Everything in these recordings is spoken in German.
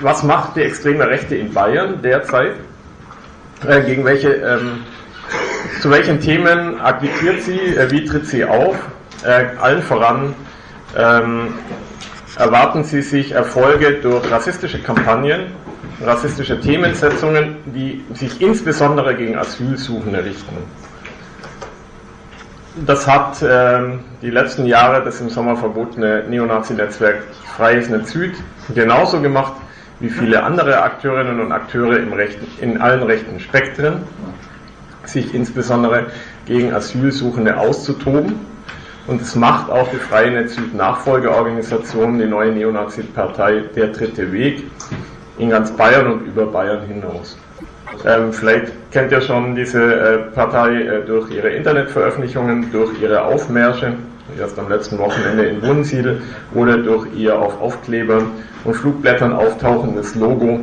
was macht die extreme Rechte in Bayern derzeit? Äh, gegen welche, ähm, zu welchen Themen agitiert sie? Äh, wie tritt sie auf? Äh, allen voran ähm, erwarten sie sich Erfolge durch rassistische Kampagnen, rassistische Themensetzungen, die sich insbesondere gegen Asylsuchende richten. Das hat ähm, die letzten Jahre das im Sommer verbotene Neonazi-Netzwerk Freies Netz Süd genauso gemacht wie viele andere Akteurinnen und Akteure rechten, in allen rechten Spektren, sich insbesondere gegen Asylsuchende auszutoben. Und es macht auch die Freie Netz Süd Nachfolgeorganisation, die neue Neonazi-Partei Der Dritte Weg, in ganz Bayern und über Bayern hinaus. Ähm, vielleicht kennt ihr schon diese äh, Partei äh, durch ihre Internetveröffentlichungen, durch ihre Aufmärsche, erst am letzten Wochenende in Wunsiedel, oder durch ihr auf Aufklebern und Flugblättern auftauchendes Logo,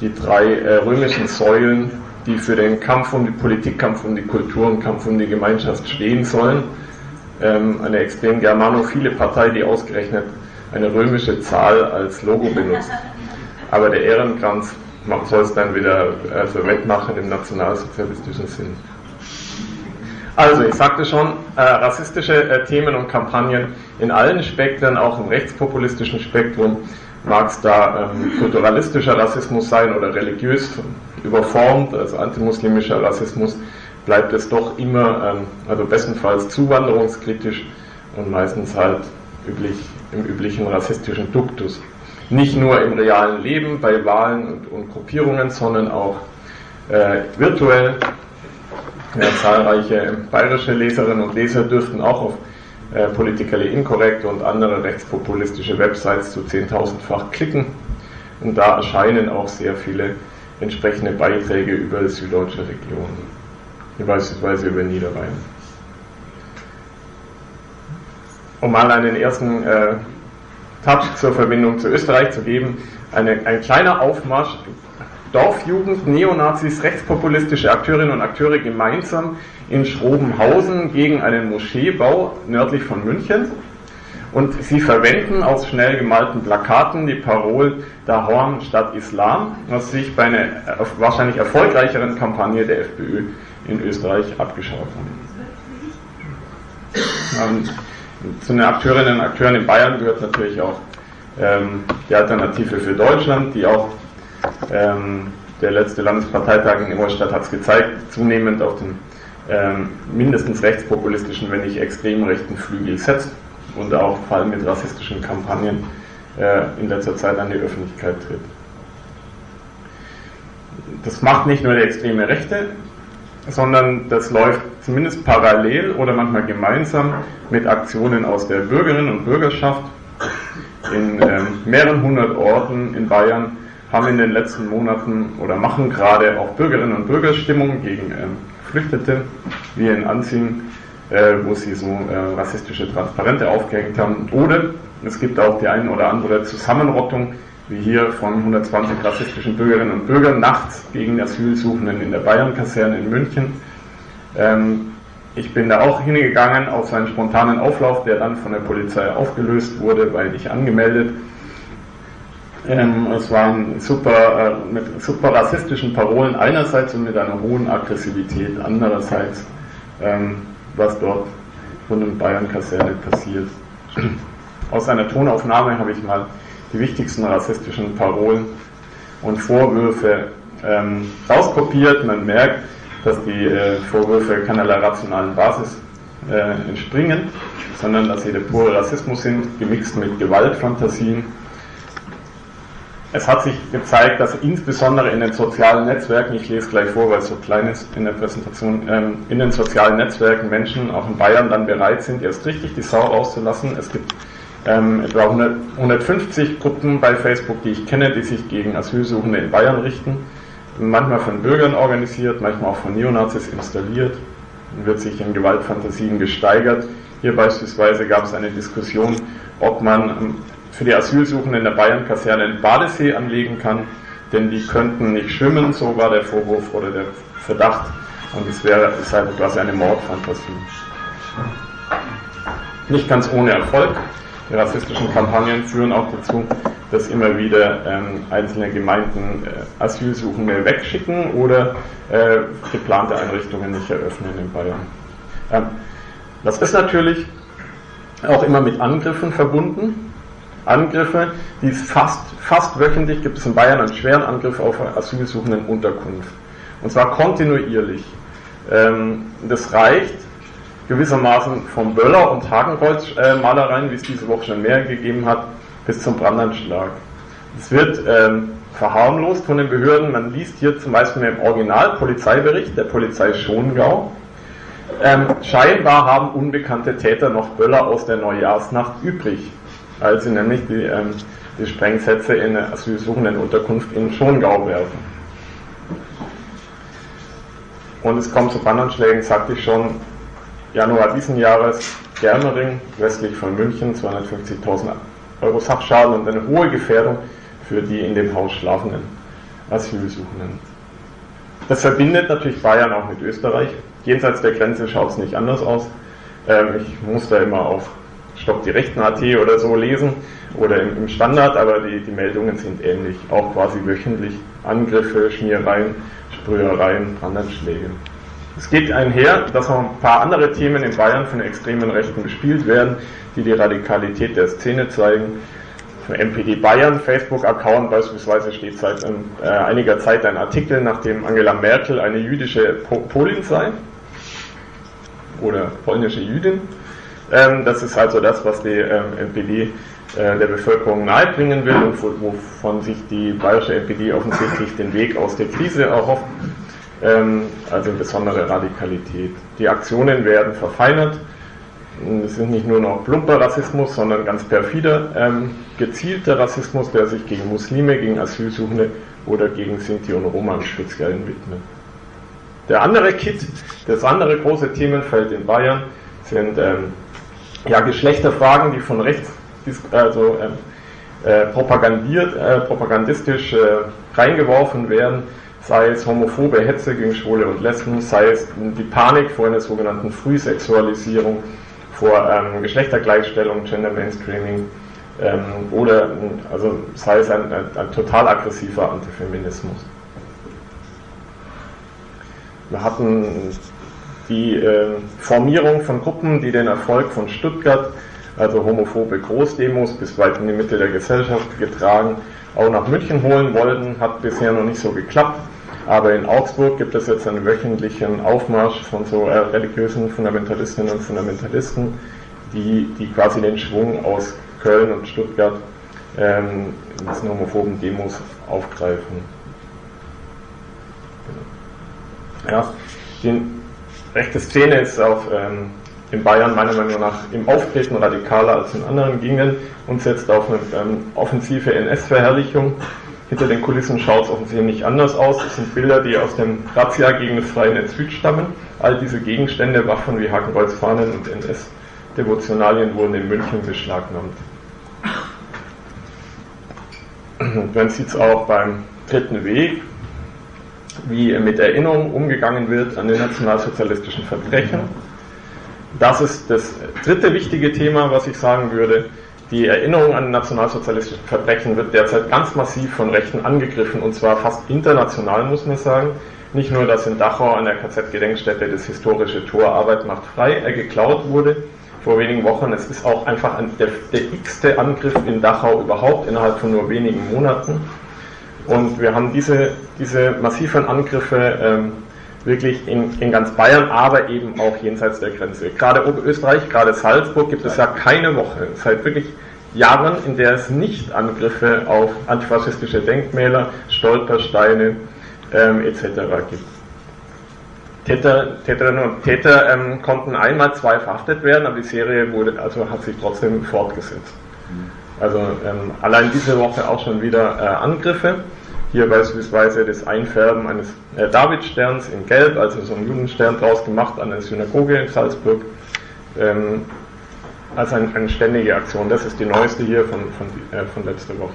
die drei äh, römischen Säulen, die für den Kampf um die Politikkampf um die Kultur und Kampf um die Gemeinschaft stehen sollen. Ähm, eine extrem germanophile Partei, die ausgerechnet eine römische Zahl als Logo benutzt. Aber der Ehrenkranz soll es dann wieder also wettmachen im nationalsozialistischen Sinn. Also, ich sagte schon, äh, rassistische äh, Themen und Kampagnen in allen Spektren, auch im rechtspopulistischen Spektrum, mag es da ähm, kulturalistischer Rassismus sein oder religiös überformt, also antimuslimischer Rassismus, bleibt es doch immer, ähm, also bestenfalls zuwanderungskritisch und meistens halt üblich, im üblichen rassistischen Duktus nicht nur im realen Leben bei Wahlen und, und Gruppierungen, sondern auch äh, virtuell. Ja, zahlreiche bayerische Leserinnen und Leser dürften auch auf äh, Politically Incorrect und andere rechtspopulistische Websites zu zehntausendfach klicken. Und da erscheinen auch sehr viele entsprechende Beiträge über süddeutsche Regionen, beispielsweise über Niederrhein. Um mal einen ersten äh, Touch zur Verbindung zu Österreich zu geben. Eine, ein kleiner Aufmarsch, Dorfjugend, Neonazis, rechtspopulistische Akteurinnen und Akteure gemeinsam in Schrobenhausen gegen einen Moscheebau nördlich von München. Und sie verwenden aus schnell gemalten Plakaten die Parole Dahorn statt Islam, was sich bei einer wahrscheinlich erfolgreicheren Kampagne der FPÖ in Österreich abgeschaut haben. Ähm, zu den Akteurinnen und Akteuren in Bayern gehört natürlich auch ähm, die Alternative für Deutschland, die auch ähm, der letzte Landesparteitag in Ingolstadt hat es gezeigt, zunehmend auf den ähm, mindestens rechtspopulistischen, wenn nicht extrem rechten Flügel setzt und auch vor allem mit rassistischen Kampagnen äh, in letzter Zeit an die Öffentlichkeit tritt. Das macht nicht nur die extreme Rechte, sondern das läuft zumindest parallel oder manchmal gemeinsam mit Aktionen aus der Bürgerinnen und Bürgerschaft. In ähm, mehreren hundert Orten in Bayern haben in den letzten Monaten oder machen gerade auch Bürgerinnen und Bürger Stimmung gegen ähm, Geflüchtete, wie in Anziehen, äh, wo sie so äh, rassistische Transparente aufgehängt haben. Oder es gibt auch die ein oder andere Zusammenrottung wie hier von 120 rassistischen Bürgerinnen und Bürgern nachts gegen Asylsuchenden in der Bayern-Kaserne in München. Ähm, ich bin da auch hingegangen auf einen spontanen Auflauf, der dann von der Polizei aufgelöst wurde, weil ich angemeldet. Ähm, es waren super, äh, mit super rassistischen Parolen einerseits und mit einer hohen Aggressivität andererseits, ähm, was dort von der Bayern-Kaserne passiert. Aus einer Tonaufnahme habe ich mal die wichtigsten rassistischen Parolen und Vorwürfe ähm, rauskopiert. Man merkt, dass die äh, Vorwürfe keinerlei rationalen Basis äh, entspringen, sondern dass sie der pure Rassismus sind, gemixt mit Gewaltfantasien. Es hat sich gezeigt, dass insbesondere in den sozialen Netzwerken, ich lese gleich vor, weil es so klein ist in der Präsentation, ähm, in den sozialen Netzwerken Menschen, auch in Bayern, dann bereit sind, erst richtig die Sau rauszulassen. Es gibt ähm, etwa 100, 150 Gruppen bei Facebook, die ich kenne, die sich gegen Asylsuchende in Bayern richten. Manchmal von Bürgern organisiert, manchmal auch von Neonazis installiert wird sich in Gewaltfantasien gesteigert. Hier beispielsweise gab es eine Diskussion, ob man ähm, für die Asylsuchenden in der Bayern-Kaserne einen Badesee anlegen kann, denn die könnten nicht schwimmen, so war der Vorwurf oder der Verdacht. Und es wäre es halt quasi eine Mordfantasie. Nicht ganz ohne Erfolg. Die rassistischen Kampagnen führen auch dazu, dass immer wieder ähm, einzelne Gemeinden äh, Asylsuchende wegschicken oder äh, geplante Einrichtungen nicht eröffnen in Bayern. Ähm, das ist natürlich auch immer mit Angriffen verbunden. Angriffe, die es fast, fast wöchentlich gibt es in Bayern einen schweren Angriff auf asylsuchenden Unterkunft. Und zwar kontinuierlich. Ähm, das reicht gewissermaßen vom Böller- und Hakenkreuz-Malereien, wie es diese Woche schon mehr gegeben hat, bis zum Brandanschlag. Es wird ähm, verharmlost von den Behörden. Man liest hier zum Beispiel im Original-Polizeibericht der Polizei Schongau. Ähm, scheinbar haben unbekannte Täter noch Böller aus der Neujahrsnacht übrig, als sie nämlich die, ähm, die Sprengsätze in der asylsuchenden Unterkunft in Schongau werfen. Und es kommt zu Brandanschlägen, sagte ich schon, Januar diesen Jahres, Germering, westlich von München, 250.000 Euro Sachschaden und eine hohe Gefährdung für die in dem Haus schlafenden Asylsuchenden. Das verbindet natürlich Bayern auch mit Österreich. Jenseits der Grenze schaut es nicht anders aus. Ähm, ich muss da immer auf Stopp die Rechten.at oder so lesen oder im, Standard, aber die, die Meldungen sind ähnlich. Auch quasi wöchentlich Angriffe, Schmierereien, Sprühereien, Brandanschläge. Es geht einher, dass noch ein paar andere Themen in Bayern von extremen Rechten bespielt werden, die die Radikalität der Szene zeigen. Für MPD Bayern Facebook-Account beispielsweise steht seit äh, einiger Zeit ein Artikel, nachdem Angela Merkel eine jüdische po Polin sei oder polnische Jüdin. Ähm, das ist also das, was die ähm, NPD äh, der Bevölkerung nahebringen will und wovon sich die bayerische NPD offensichtlich den Weg aus der Krise erhofft ähm, also besondere Radikalität. Die Aktionen werden verfeinert. Es sind nicht nur noch plumper Rassismus, sondern ganz perfider, ähm, gezielter Rassismus, der sich gegen Muslime, gegen Asylsuchende oder gegen Sinti und Roma im Speziellen widmet. Der andere Kit, das andere große Themenfeld in Bayern sind ähm, ja, Geschlechterfragen, die von rechts also, ähm, äh, propagandiert, äh, propagandistisch äh, reingeworfen werden sei es homophobe Hetze gegen Schwule und Lesben, sei es die Panik vor einer sogenannten Frühsexualisierung, vor ähm, Geschlechtergleichstellung, Gender Mainstreaming ähm, oder also sei es ein, ein, ein total aggressiver Antifeminismus. Wir hatten die äh, Formierung von Gruppen, die den Erfolg von Stuttgart, also homophobe Großdemos, bis weit in die Mitte der Gesellschaft getragen, auch nach München holen wollten, hat bisher noch nicht so geklappt. Aber in Augsburg gibt es jetzt einen wöchentlichen Aufmarsch von so äh, religiösen Fundamentalistinnen und Fundamentalisten, die, die quasi den Schwung aus Köln und Stuttgart ähm, diesen homophoben Demos aufgreifen. Ja, die rechte Szene ist auch ähm, in Bayern meiner Meinung nach im Auftreten radikaler als in anderen Gegenden und setzt auf eine ähm, offensive NS-Verherrlichung hinter den Kulissen schaut es offensichtlich nicht anders aus. Es sind Bilder, die aus dem Razzia gegen das freie Netz Süd stammen. All diese Gegenstände, Waffen wie Hakenkreuzfahnen und NS-Devotionalien wurden in München beschlagnahmt. Man sieht es auch beim dritten Weg, wie mit Erinnerung umgegangen wird an die nationalsozialistischen Verbrechen. Das ist das dritte wichtige Thema, was ich sagen würde. Die Erinnerung an nationalsozialistische Verbrechen wird derzeit ganz massiv von Rechten angegriffen und zwar fast international, muss man sagen. Nicht nur, dass in Dachau an der KZ-Gedenkstätte das historische Tor Arbeit macht frei äh, geklaut wurde vor wenigen Wochen. Es ist auch einfach ein, der, der x-te Angriff in Dachau überhaupt innerhalb von nur wenigen Monaten. Und wir haben diese, diese massiven Angriffe ähm, wirklich in, in ganz Bayern, aber eben auch jenseits der Grenze. Gerade Oberösterreich, gerade Salzburg gibt es ja keine Woche, seit wirklich Jahren, in der es nicht Angriffe auf antifaschistische Denkmäler, Stolpersteine ähm, etc. gibt. Täter, Täterinnen und Täter ähm, konnten einmal zwei verhaftet werden, aber die Serie wurde, also hat sich trotzdem fortgesetzt. Also ähm, allein diese Woche auch schon wieder äh, Angriffe. Hier beispielsweise das Einfärben eines äh, Davidsterns in Gelb, also so ein Judenstern draus gemacht an der Synagoge in Salzburg. Ähm, als ein, eine ständige Aktion. Das ist die neueste hier von, von, äh, von letzter Woche.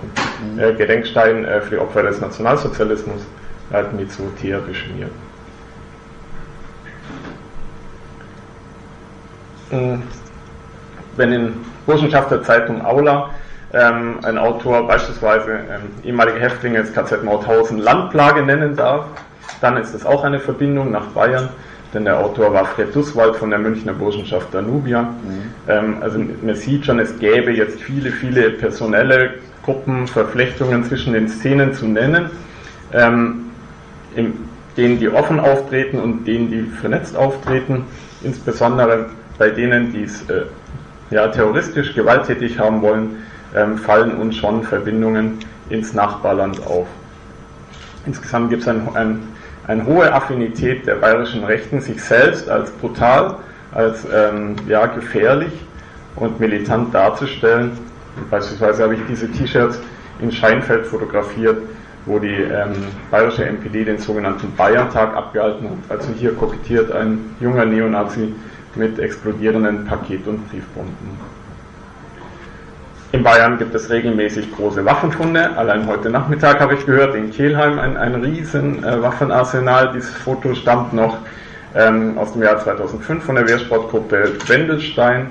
Mhm. Äh, Gedenkstein äh, für die Opfer des Nationalsozialismus hat mit so Teer beschmiert. Wenn in Burschenschaft der Zeitung Aula ähm, ein Autor beispielsweise ähm, ehemalige Häftlinge des KZ Mauthausen Landplage nennen darf, dann ist es auch eine Verbindung nach Bayern, denn der Autor war Fred Dusswald von der Münchner Burschenschaft Danubia. Mhm. Ähm, also man sieht schon, es gäbe jetzt viele, viele personelle Gruppen, Verflechtungen zwischen den Szenen zu nennen, ähm, in denen die offen auftreten und denen die vernetzt auftreten, insbesondere bei denen, die es äh, ja, terroristisch gewalttätig haben wollen, ähm, fallen uns schon Verbindungen ins Nachbarland auf. Insgesamt gibt es ein, ein, eine hohe Affinität der bayerischen Rechten, sich selbst als brutal, als ähm, ja, gefährlich und militant darzustellen. Beispielsweise habe ich diese T-Shirts in Scheinfeld fotografiert, wo die ähm, bayerische NPD den sogenannten Bayerntag abgehalten hat. Also hier kokettiert ein junger Neonazi mit explodierenden Paket- und Briefbomben. In Bayern gibt es regelmäßig große Waffenfunde. Allein heute Nachmittag habe ich gehört, in Kelheim ein, ein riesen äh, Waffenarsenal. Dieses Foto stammt noch ähm, aus dem Jahr 2005 von der Wehrsportgruppe Wendelstein,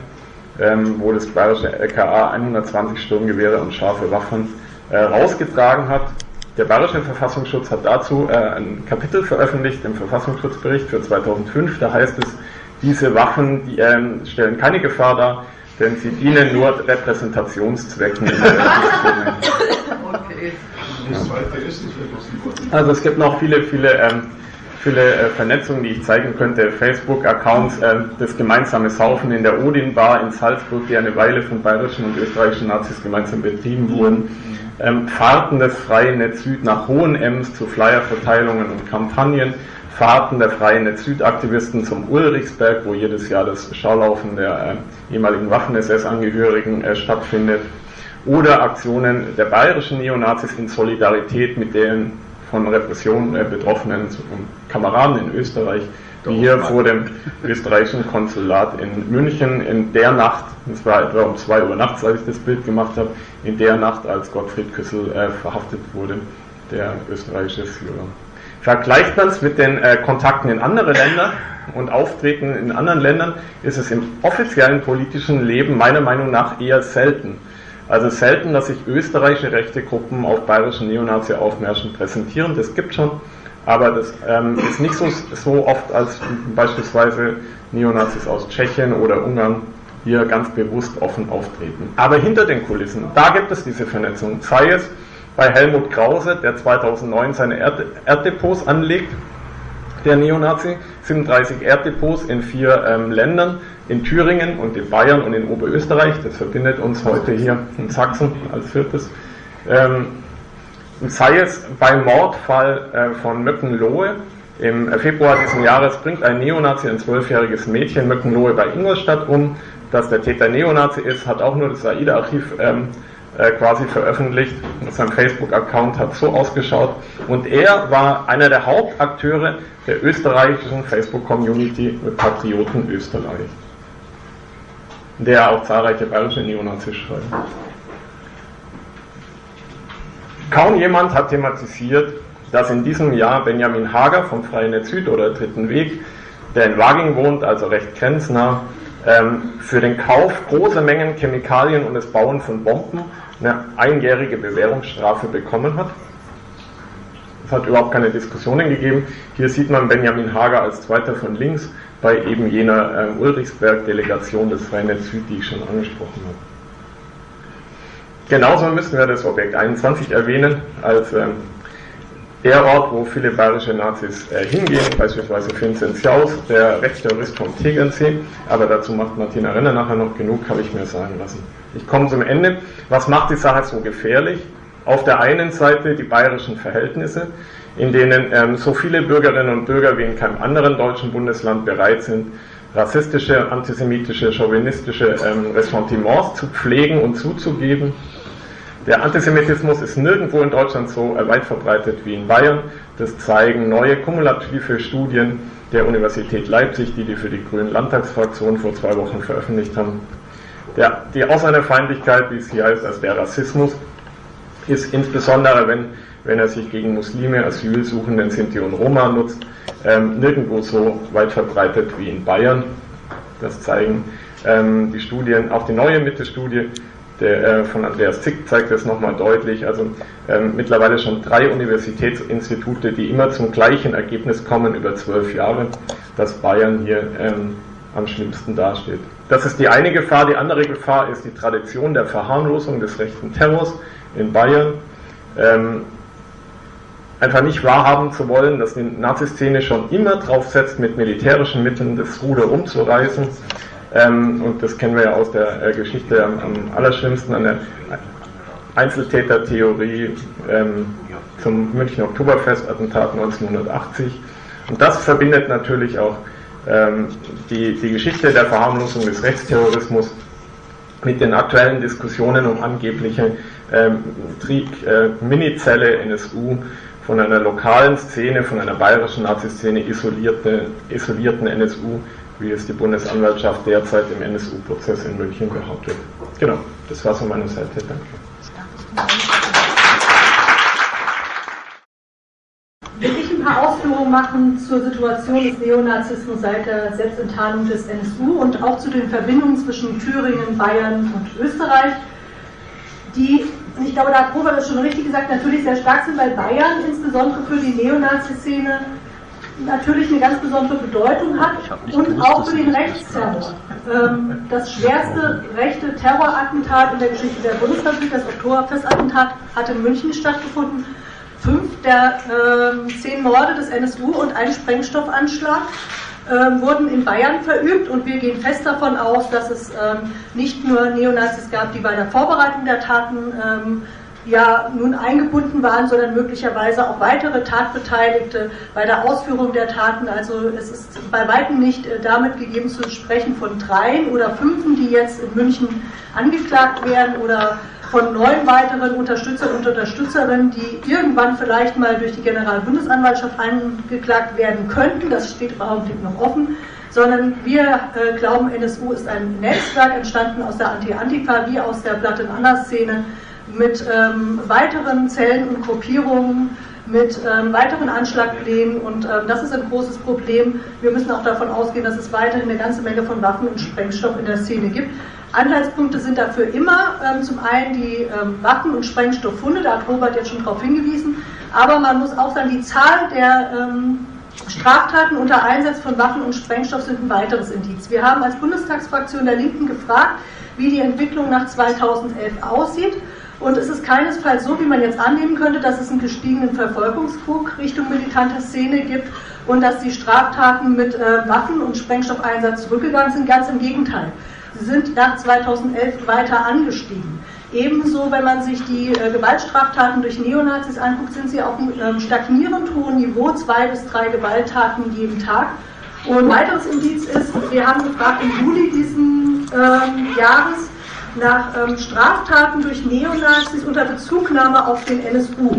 ähm, wo das bayerische LKA 120 Sturmgewehre und scharfe Waffen äh, rausgetragen hat. Der Bayerische Verfassungsschutz hat dazu äh, ein Kapitel veröffentlicht im Verfassungsschutzbericht für 2005. Da heißt es, diese Waffen die, ähm, stellen keine Gefahr dar, denn sie dienen nur Repräsentationszwecken. okay. Also es gibt noch viele, viele, ähm, viele äh, Vernetzungen, die ich zeigen könnte. Facebook-Accounts, äh, das gemeinsame Saufen in der Odin-Bar in Salzburg, die eine Weile von bayerischen und österreichischen Nazis gemeinsam betrieben wurden. Ähm, Fahrten des Freien Netz Süd nach Hohenems zu Flyerverteilungen und Kampagnen. Fahrten der Freien Netz Südaktivisten zum Ulrichsberg, wo jedes Jahr das Schaulaufen der äh, ehemaligen Waffen-SS-Angehörigen äh, stattfindet, oder Aktionen der bayerischen Neonazis in Solidarität mit den von Repression äh, betroffenen Kameraden in Österreich, wie hier vor dem österreichischen Konsulat in München in der Nacht, es war etwa um 2 Uhr nachts, als ich das Bild gemacht habe, in der Nacht, als Gottfried Küssel äh, verhaftet wurde, der österreichische Führer. Vergleicht man es mit den äh, Kontakten in andere Länder und Auftreten in anderen Ländern, ist es im offiziellen politischen Leben meiner Meinung nach eher selten. Also selten, dass sich österreichische rechte Gruppen auf bayerischen Neonazi-Aufmärschen präsentieren. Das gibt schon, aber das ähm, ist nicht so, so oft als beispielsweise Neonazis aus Tschechien oder Ungarn hier ganz bewusst offen auftreten. Aber hinter den Kulissen, da gibt es diese Vernetzung. Sei es bei Helmut Krause, der 2009 seine Erd Erddepots anlegt, der Neonazi, 37 Erddepots in vier ähm, Ländern, in Thüringen und in Bayern und in Oberösterreich, das verbindet uns heute hier in Sachsen als viertes. Ähm, sei es beim Mordfall äh, von Möckenlohe, im Februar diesen Jahres bringt ein Neonazi ein zwölfjähriges Mädchen Möckenlohe bei Ingolstadt um. Dass der Täter Neonazi ist, hat auch nur das AIDA-Archiv ähm, äh, quasi veröffentlicht. Sein Facebook-Account hat so ausgeschaut. Und er war einer der Hauptakteure der österreichischen Facebook-Community Patrioten Österreich, der auch zahlreiche bayerische Neonazis schreibt. Kaum jemand hat thematisiert, dass in diesem Jahr Benjamin Hager vom Freien Netz Süd oder Dritten Weg, der in Waging wohnt, also recht grenznah, ähm, für den Kauf großer Mengen Chemikalien und das Bauen von Bomben eine einjährige Bewährungsstrafe bekommen hat. Es hat überhaupt keine Diskussionen gegeben. Hier sieht man Benjamin Hager als Zweiter von links bei eben jener äh, Ulrichsberg-Delegation des Freien Süd, die ich schon angesprochen habe. Genauso müssen wir das Objekt 21 erwähnen, als ähm, der Ort, wo viele bayerische Nazis äh, hingehen, beispielsweise Vinzenz Jaus, der Rechtsterrorist vom Tegernsee, aber dazu macht Martina Renner nachher noch genug, habe ich mir sagen lassen. Ich komme zum Ende. Was macht die Sache so gefährlich? Auf der einen Seite die bayerischen Verhältnisse, in denen ähm, so viele Bürgerinnen und Bürger wie in keinem anderen deutschen Bundesland bereit sind, rassistische, antisemitische, chauvinistische ähm, Ressentiments zu pflegen und zuzugeben der Antisemitismus ist nirgendwo in Deutschland so weit verbreitet wie in Bayern. Das zeigen neue kumulative Studien der Universität Leipzig, die die für die Grünen Landtagsfraktion vor zwei Wochen veröffentlicht haben. Der, die Ausländerfeindlichkeit, wie es hier heißt, als der Rassismus, ist insbesondere, wenn, wenn er sich gegen Muslime, Asylsuchenden, Sinti und Roma nutzt, ähm, nirgendwo so weit verbreitet wie in Bayern. Das zeigen ähm, die Studien, auch die neue Mitte-Studie der, äh, von Andreas Zick zeigt das nochmal deutlich. Also ähm, mittlerweile schon drei Universitätsinstitute, die immer zum gleichen Ergebnis kommen über zwölf Jahre, dass Bayern hier ähm, am schlimmsten dasteht. Das ist die eine Gefahr. Die andere Gefahr ist die Tradition der Verharmlosung des rechten Terrors in Bayern. Ähm, einfach nicht wahrhaben zu wollen, dass die Naziszene schon immer drauf setzt, mit militärischen Mitteln das Ruder umzureißen. Ähm, und das kennen wir ja aus der äh, Geschichte am, am, allerschlimmsten an der Einzeltätertheorie ähm, zum München Oktoberfest-Attentat 1980. Und das verbindet natürlich auch ähm, die, die Geschichte der Verharmlosung des Rechtsterrorismus mit den aktuellen Diskussionen um angebliche ähm, Krieg, äh, Minizelle NSU von einer lokalen Szene, von einer bayerischen Nazi-Szene isolierte, isolierten NSU, wie es die Bundesanwaltschaft derzeit im NSU-Prozess in München behauptet. Genau, das war von meiner Seite. Danke. Will ich ein paar Ausführungen machen zur Situation des Neonazismus seit der Selbstenttarnung des NSU und auch zu den Verbindungen zwischen Thüringen, Bayern und Österreich, die und ich glaube, da hat Robert das schon richtig gesagt, natürlich sehr stark sind, weil Bayern insbesondere für die Neonazi-Szene natürlich eine ganz besondere Bedeutung hat und auch für den Rechtsterror. Ähm, das schwerste rechte Terrorattentat in der Geschichte der Bundesrepublik, das Oktoberfestattentat, hat in München stattgefunden. Fünf der äh, zehn Morde des NSU und ein Sprengstoffanschlag ähm, wurden in Bayern verübt und wir gehen fest davon aus, dass es ähm, nicht nur Neonazis gab, die bei der Vorbereitung der Taten ähm, ja nun eingebunden waren, sondern möglicherweise auch weitere Tatbeteiligte bei der Ausführung der Taten. Also es ist bei weitem nicht äh, damit gegeben zu sprechen von dreien oder fünfen, die jetzt in München angeklagt werden oder von neun weiteren Unterstützern und Unterstützerinnen, die irgendwann vielleicht mal durch die Generalbundesanwaltschaft angeklagt werden könnten. Das steht im Augenblick noch offen. Sondern wir äh, glauben, NSU ist ein Netzwerk entstanden aus der Anti-Antifa wie aus der Blatt Anna-Szene mit ähm, weiteren Zellen und Gruppierungen, mit ähm, weiteren Anschlagplänen und ähm, das ist ein großes Problem. Wir müssen auch davon ausgehen, dass es weiterhin eine ganze Menge von Waffen und Sprengstoff in der Szene gibt. Anhaltspunkte sind dafür immer ähm, zum einen die ähm, Waffen- und Sprengstofffunde, da hat Robert jetzt schon darauf hingewiesen, aber man muss auch sagen, die Zahl der ähm, Straftaten unter Einsatz von Waffen und Sprengstoff sind ein weiteres Indiz. Wir haben als Bundestagsfraktion der Linken gefragt, wie die Entwicklung nach 2011 aussieht. Und es ist keinesfalls so, wie man jetzt annehmen könnte, dass es einen gestiegenen Verfolgungsdruck Richtung militanter Szene gibt und dass die Straftaten mit äh, Waffen- und Sprengstoffeinsatz zurückgegangen sind. Ganz im Gegenteil. Sie sind nach 2011 weiter angestiegen. Ebenso, wenn man sich die äh, Gewaltstraftaten durch Neonazis anguckt, sind sie auf einem ähm, stagnierend hohen Niveau, zwei bis drei Gewalttaten jeden Tag. Und ein weiteres Indiz ist, wir haben gefragt im Juli diesen ähm, Jahres nach ähm, Straftaten durch Neonazis unter Bezugnahme auf den NSU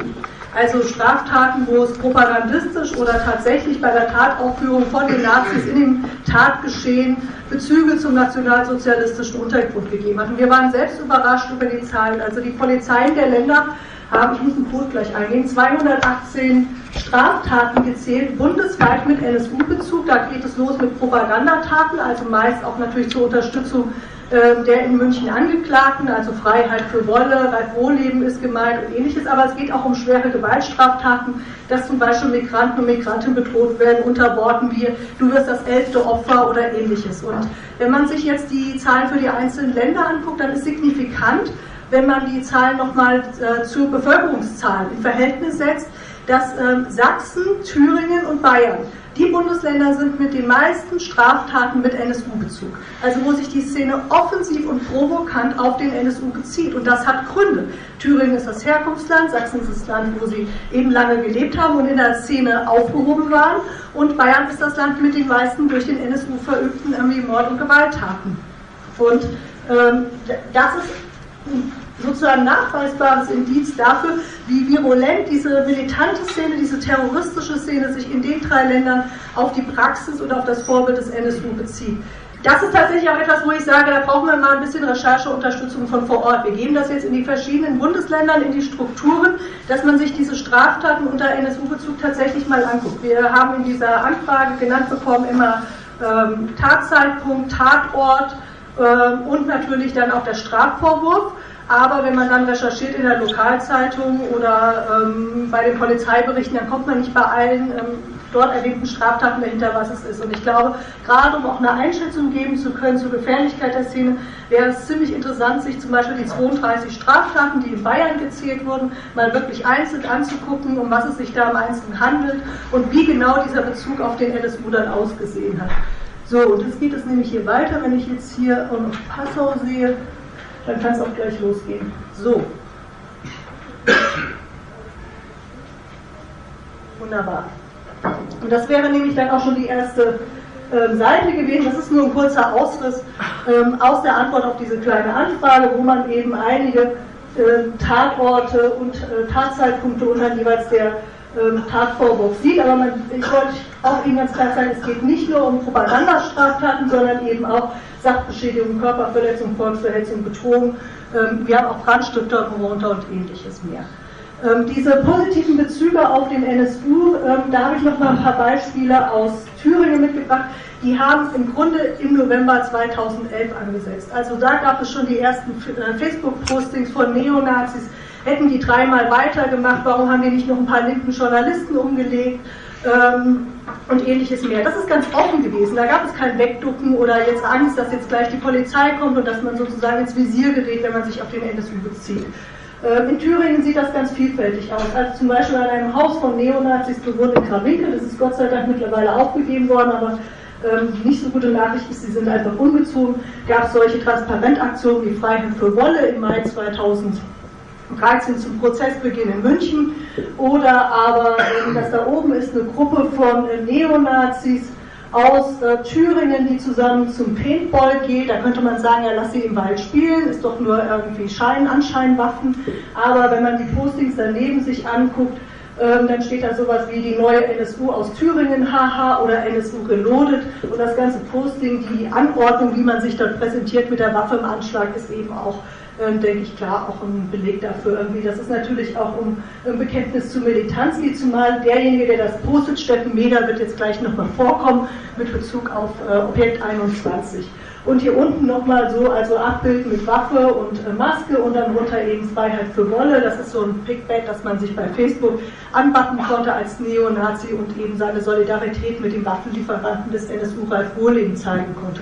also Straftaten, wo es propagandistisch oder tatsächlich bei der Tataufführung von den Nazis in dem Tatgeschehen Bezüge zum nationalsozialistischen Untergrund gegeben hat. Und wir waren selbst überrascht über die Zahlen. Also die Polizeien der Länder haben, ich muss den Code gleich eingehen, 218 Straftaten gezählt, bundesweit mit NSU-Bezug. Da geht es los mit Propagandataten, also meist auch natürlich zur Unterstützung der in München Angeklagten, also Freiheit für Wolle, Wohlleben ist gemeint und ähnliches, aber es geht auch um schwere Gewaltstraftaten, dass zum Beispiel Migranten und Migrantinnen bedroht werden unter Worten wie du wirst das elfte Opfer oder ähnliches. Und wenn man sich jetzt die Zahlen für die einzelnen Länder anguckt, dann ist signifikant, wenn man die Zahlen nochmal äh, zur Bevölkerungszahl in Verhältnis setzt, dass äh, Sachsen, Thüringen und Bayern die Bundesländer sind mit den meisten Straftaten mit NSU-Bezug. Also wo sich die Szene offensiv und provokant auf den NSU bezieht. Und das hat Gründe. Thüringen ist das Herkunftsland, Sachsen ist das Land, wo sie eben lange gelebt haben und in der Szene aufgehoben waren. Und Bayern ist das Land mit den meisten durch den NSU verübten Mord- und Gewalttaten. Und ähm, das ist sozusagen nachweisbares Indiz dafür, wie virulent diese militante Szene, diese terroristische Szene sich in den drei Ländern auf die Praxis und auf das Vorbild des NSU bezieht. Das ist tatsächlich auch etwas, wo ich sage, da brauchen wir mal ein bisschen Rechercheunterstützung von vor Ort. Wir geben das jetzt in die verschiedenen Bundesländern, in die Strukturen, dass man sich diese Straftaten unter NSU-Bezug tatsächlich mal anguckt. Wir haben in dieser Anfrage genannt bekommen immer ähm, Tatzeitpunkt, Tatort ähm, und natürlich dann auch der Strafvorwurf. Aber wenn man dann recherchiert in der Lokalzeitung oder ähm, bei den Polizeiberichten, dann kommt man nicht bei allen ähm, dort erlebten Straftaten dahinter, was es ist. Und ich glaube, gerade um auch eine Einschätzung geben zu können zur Gefährlichkeit der Szene, wäre es ziemlich interessant, sich zum Beispiel die 32 Straftaten, die in Bayern gezählt wurden, mal wirklich einzeln anzugucken, um was es sich da im Einzelnen handelt und wie genau dieser Bezug auf den NSU dann ausgesehen hat. So, und jetzt geht es nämlich hier weiter, wenn ich jetzt hier auch noch Passau sehe. Dann kann es auch gleich losgehen. So. Wunderbar. Und das wäre nämlich dann auch schon die erste ähm, Seite gewesen. Das ist nur ein kurzer Ausriss ähm, aus der Antwort auf diese kleine Anfrage, wo man eben einige äh, Tatorte und äh, Tatzeitpunkte und dann jeweils der ähm, Tatvorwurf sieht. Aber man, ich wollte auch Ihnen ganz klar sagen, es geht nicht nur um Propagandastraftaten, sondern eben auch Sachbeschädigung, Körperverletzung, Volksverhetzung, Betrug. Ähm, wir haben auch Brandstifter runter und ähnliches mehr. Ähm, diese positiven Bezüge auf den NSU, ähm, da habe ich noch mal ein paar Beispiele aus Thüringen mitgebracht. Die haben im Grunde im November 2011 angesetzt. Also da gab es schon die ersten äh, Facebook-Postings von Neonazis, hätten die dreimal weitergemacht, warum haben die nicht noch ein paar linken Journalisten umgelegt ähm, und ähnliches mehr. Das ist ganz offen gewesen. Da gab es kein Wegducken oder jetzt Angst, dass jetzt gleich die Polizei kommt und dass man sozusagen ins Visier gerät, wenn man sich auf den NSU bezieht. Ähm, in Thüringen sieht das ganz vielfältig aus. Also zum Beispiel an einem Haus von Neonazis bewohnt in Krawinkel, das ist Gott sei Dank mittlerweile aufgegeben worden, aber ähm, nicht so gute Nachricht ist, sie sind einfach umgezogen. Gab es solche Transparentaktionen wie Freiheit für Wolle im Mai 2000. 13 zum Prozessbeginn in München oder aber, dass da oben ist eine Gruppe von Neonazis aus äh, Thüringen, die zusammen zum Paintball geht. Da könnte man sagen, ja, lass sie im Wald spielen, ist doch nur irgendwie Schein, Anscheinwaffen. Aber wenn man die Postings daneben sich anguckt, ähm, dann steht da sowas wie die neue NSU aus Thüringen, haha, oder NSU reloaded. Und das ganze Posting, die Anordnung, wie man sich dort präsentiert mit der Waffe im Anschlag, ist eben auch denke ich, klar auch ein Beleg dafür irgendwie. Das ist natürlich auch um ein Bekenntnis zu Militanz geht, zumal derjenige, der das postet, Steffen Meder, wird jetzt gleich nochmal vorkommen mit Bezug auf äh, Objekt 21. Und hier unten nochmal so, also Abbild mit Waffe und äh, Maske und dann runter eben Freiheit für Wolle. Das ist so ein Pickback, das man sich bei Facebook anbacken konnte als Neonazi und eben seine Solidarität mit dem Waffenlieferanten des NSU Ralf Wohling zeigen konnte.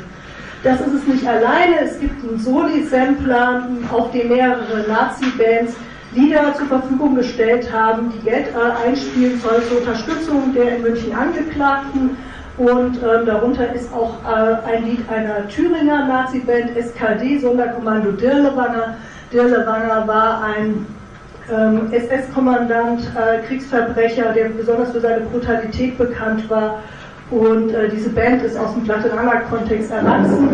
Das ist es nicht alleine. Es gibt einen Soli-Sampler, auf dem mehrere Nazi-Bands Lieder zur Verfügung gestellt haben, die Geld äh, einspielen soll zur Unterstützung der in München Angeklagten. Und ähm, darunter ist auch äh, ein Lied einer Thüringer Nazi-Band, SKD, Sonderkommando Dirlewanger. Dirlewanger war ein ähm, SS-Kommandant, äh, Kriegsverbrecher, der besonders für seine Brutalität bekannt war und äh, diese Band ist aus dem Plattenana-Kontext erwachsen.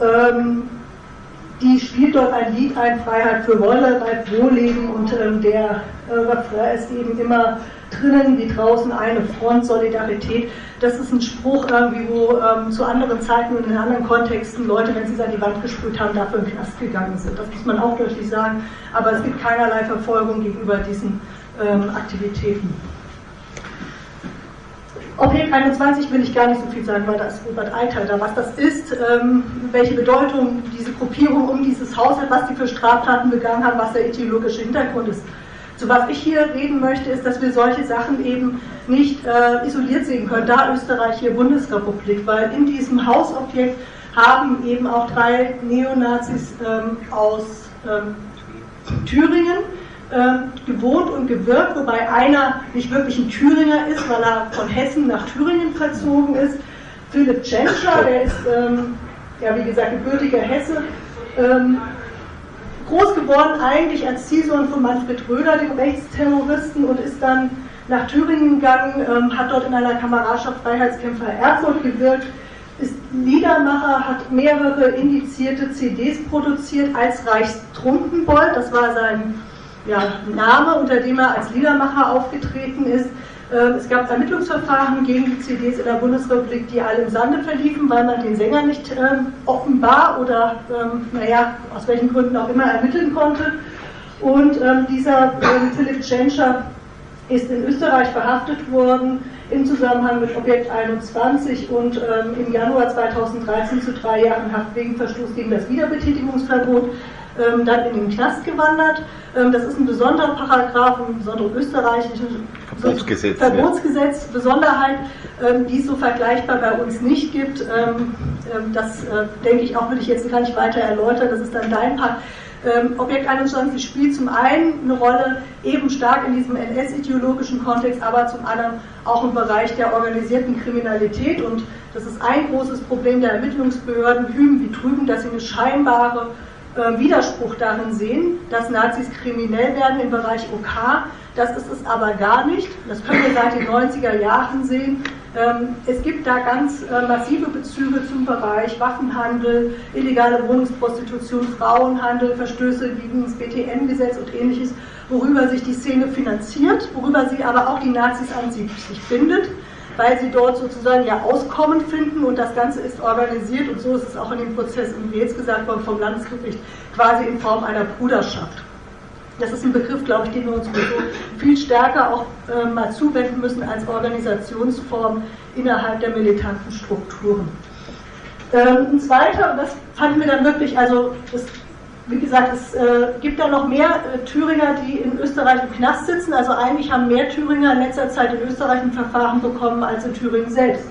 Ähm, die spielt dort ein Lied ein, Freiheit für Wolle, bleibt Wohlleben und ähm, der äh, ist eben immer drinnen wie draußen eine Front, Solidarität. Das ist ein Spruch irgendwie, wo ähm, zu anderen Zeiten und in anderen Kontexten Leute, wenn sie es an die Wand gespült haben, dafür den Knast gegangen sind. Das muss man auch deutlich sagen. Aber es gibt keinerlei Verfolgung gegenüber diesen ähm, Aktivitäten. Objekt 21 will ich gar nicht so viel sagen, weil da ist Robert Eichhalter, was das ist, ähm, welche Bedeutung diese Gruppierung um dieses Haus hat, was die für Straftaten begangen haben, was der ideologische Hintergrund ist. Zu was ich hier reden möchte, ist, dass wir solche Sachen eben nicht äh, isoliert sehen können, da Österreich hier Bundesrepublik, weil in diesem Hausobjekt haben eben auch drei Neonazis ähm, aus ähm, Thüringen ähm, gewohnt und gewirkt, wobei einer nicht wirklich ein Thüringer ist, weil er von Hessen nach Thüringen verzogen ist. Philipp Tschentscher, der ist, ähm, ja, wie gesagt, gebürtiger Hesse, ähm, groß geworden eigentlich als Zielsohn von Manfred Röder, dem Rechtsterroristen, und ist dann nach Thüringen gegangen, ähm, hat dort in einer Kameradschaft Freiheitskämpfer Erfurt gewirkt, ist Liedermacher, hat mehrere indizierte CDs produziert als Reichstrumpenbold, das war sein ja, Name, unter dem er als Liedermacher aufgetreten ist. Ähm, es gab Ermittlungsverfahren gegen die CDs in der Bundesrepublik, die alle im Sande verliefen, weil man den Sänger nicht ähm, offenbar oder, ähm, naja, aus welchen Gründen auch immer ermitteln konnte. Und dieser Philipp Tschentscher ist in Österreich verhaftet worden im Zusammenhang mit Objekt 21 und im Januar 2013 zu drei Jahren Haft wegen Verstoß gegen das Wiederbetätigungsverbot ähm, dann in den Knast gewandert. Ähm, das ist ein besonderer Paragraph, ein besonderer österreichisches Verbotsgesetz, Verbotsgesetz ja. Besonderheit, ähm, die es so vergleichbar bei uns nicht gibt. Ähm, ähm, das äh, denke ich auch, will ich jetzt gar nicht weiter erläutern, das ist dann dein Part. Ähm, Objekt 21 spielt zum einen eine Rolle eben stark in diesem NS-ideologischen Kontext, aber zum anderen auch im Bereich der organisierten Kriminalität. Und das ist ein großes Problem der Ermittlungsbehörden, hüben wie drüben, dass sie eine scheinbare äh, Widerspruch darin sehen, dass Nazis kriminell werden im Bereich OK. Das ist es aber gar nicht. Das können wir seit den 90er Jahren sehen. Ähm, es gibt da ganz äh, massive Bezüge zum Bereich Waffenhandel, illegale Wohnungsprostitution, Frauenhandel, Verstöße gegen das BTN-Gesetz und ähnliches, worüber sich die Szene finanziert, worüber sie aber auch die Nazis an sich bindet weil sie dort sozusagen ja Auskommen finden und das Ganze ist organisiert und so ist es auch in dem Prozess, wie jetzt gesagt worden, vom Landesgericht quasi in Form einer Bruderschaft. Das ist ein Begriff, glaube ich, den wir uns viel stärker auch äh, mal zuwenden müssen als Organisationsform innerhalb der militanten Strukturen. Ähm, ein zweiter, und das fanden wir dann wirklich, also das wie gesagt, es äh, gibt da noch mehr äh, Thüringer, die in Österreich im Knast sitzen. Also eigentlich haben mehr Thüringer in letzter Zeit in Österreich ein Verfahren bekommen als in Thüringen selbst.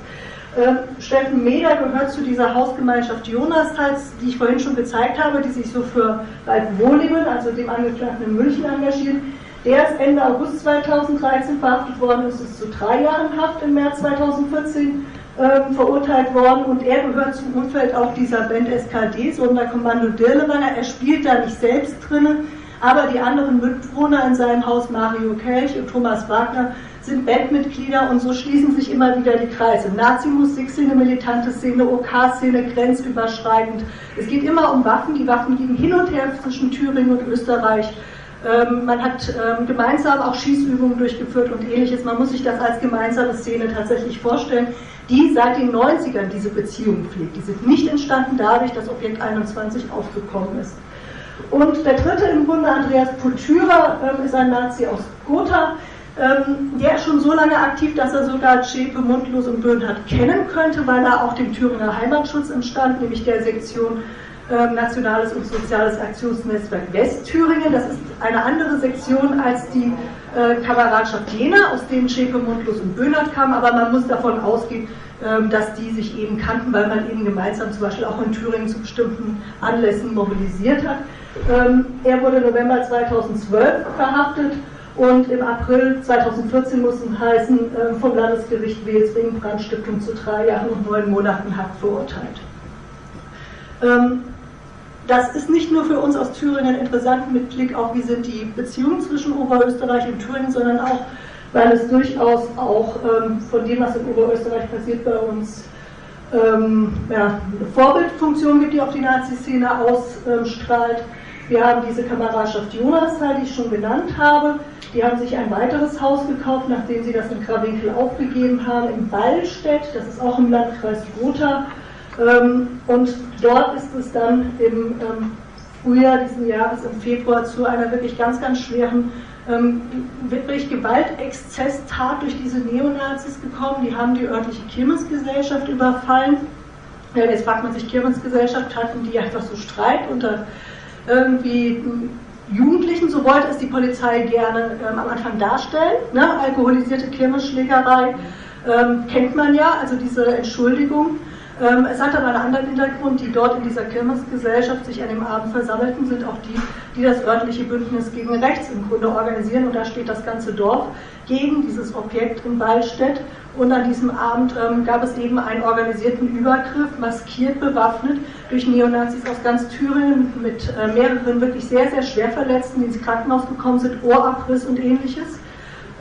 Ähm, Steffen Meder gehört zu dieser Hausgemeinschaft Jonasthal, die ich vorhin schon gezeigt habe, die sich so für Ralf Wohlingen, also dem Angeklagten in München, engagiert. Der ist Ende August 2013 verhaftet worden, ist es zu drei Jahren Haft im März 2014 ähm, verurteilt worden und er gehört zum Umfeld auch dieser Band SKD, Sonderkommando Dirlewanger. Er spielt da nicht selbst drin, aber die anderen Mitbewohner in seinem Haus, Mario Kelch und Thomas Wagner, sind Bandmitglieder und so schließen sich immer wieder die Kreise. Nazi-Musikszene, militante Szene, OK-Szene, grenzüberschreitend. Es geht immer um Waffen. Die Waffen liegen hin und her zwischen Thüringen und Österreich. Ähm, man hat ähm, gemeinsam auch Schießübungen durchgeführt und ähnliches. Man muss sich das als gemeinsame Szene tatsächlich vorstellen die seit den 90ern diese Beziehungen pflegt. Die sind nicht entstanden dadurch, dass Objekt 21 aufgekommen ist. Und der dritte im Bunde, Andreas Pultyra, ähm, ist ein Nazi aus Gotha. Ähm, der ist schon so lange aktiv, dass er sogar Zschäpe, Mundlos und Böhnhardt kennen könnte, weil er auch dem Thüringer Heimatschutz entstand, nämlich der Sektion ähm, Nationales und Soziales Aktionsnetzwerk Westthüringen. Das ist eine andere Sektion als die äh, Kameradschaft Jena, aus denen Schäpe, Mundlos und Böhnert kamen, aber man muss davon ausgehen, ähm, dass die sich eben kannten, weil man eben gemeinsam zum Beispiel auch in Thüringen zu bestimmten Anlässen mobilisiert hat. Ähm, er wurde November 2012 verhaftet und im April 2014 muss es heißen, äh, vom Landesgericht Wels wegen Brandstiftung zu drei Jahren und neun Monaten Haft verurteilt. Ähm, das ist nicht nur für uns aus Thüringen interessant mit Blick auf, wie sind die Beziehungen zwischen Oberösterreich und Thüringen, sondern auch, weil es durchaus auch ähm, von dem, was in Oberösterreich passiert, bei uns ähm, eine Vorbildfunktion gibt, die auf die Nazi-Szene ausstrahlt. Wir haben diese Kameradschaft Jonasthal, die ich schon genannt habe. Die haben sich ein weiteres Haus gekauft, nachdem sie das in Krawinkel aufgegeben haben, in Ballstedt. Das ist auch im Landkreis Gotha. Ähm, und dort ist es dann im ähm, Frühjahr diesen Jahres, im Februar, zu einer wirklich ganz, ganz schweren, ähm, wirklich Gewaltexzess-Tat durch diese Neonazis gekommen. Die haben die örtliche Kirmesgesellschaft überfallen. Ja, jetzt fragt man sich, Kirmesgesellschaft hatten die einfach so Streit unter irgendwie Jugendlichen, so wollte es die Polizei gerne ähm, am Anfang darstellen. Ne? Alkoholisierte Kirmesschlägerei ähm, kennt man ja, also diese Entschuldigung. Ähm, es hat aber einen anderen Hintergrund. Die dort in dieser Kirmesgesellschaft sich an dem Abend versammelten, sind auch die, die das örtliche Bündnis gegen Rechts im Grunde organisieren. Und da steht das ganze Dorf gegen dieses Objekt in Ballstedt. Und an diesem Abend ähm, gab es eben einen organisierten Übergriff, maskiert, bewaffnet durch Neonazis aus ganz Thüringen mit äh, mehreren wirklich sehr, sehr schwer Verletzten, die ins Krankenhaus gekommen sind, Ohrabriss und ähnliches.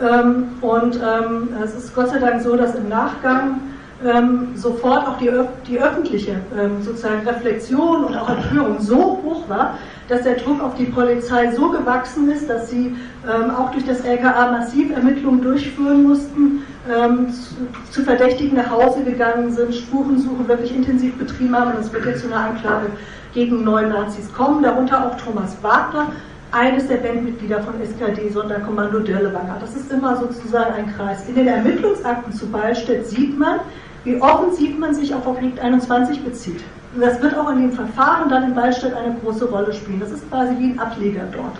Ähm, und ähm, es ist Gott sei Dank so, dass im Nachgang ähm, sofort auch die, die öffentliche ähm, sozusagen Reflexion und auch Empörung so hoch war, dass der Druck auf die Polizei so gewachsen ist, dass sie ähm, auch durch das LKA massiv Ermittlungen durchführen mussten, ähm, zu, zu, Verdächtigen nach Hause gegangen sind, Spurensuche wirklich intensiv betrieben haben und es wird jetzt zu einer Anklage gegen neun Nazis kommen, darunter auch Thomas Wagner, eines der Bandmitglieder von SKD Sonderkommando Dirlewanger. Das ist immer sozusagen ein Kreis. In den Ermittlungsakten zu Ballstedt sieht man, wie offensiv man sich auf Objekt 21 bezieht. Das wird auch in dem Verfahren dann in Ballstadt eine große Rolle spielen. Das ist quasi wie ein Ableger dort.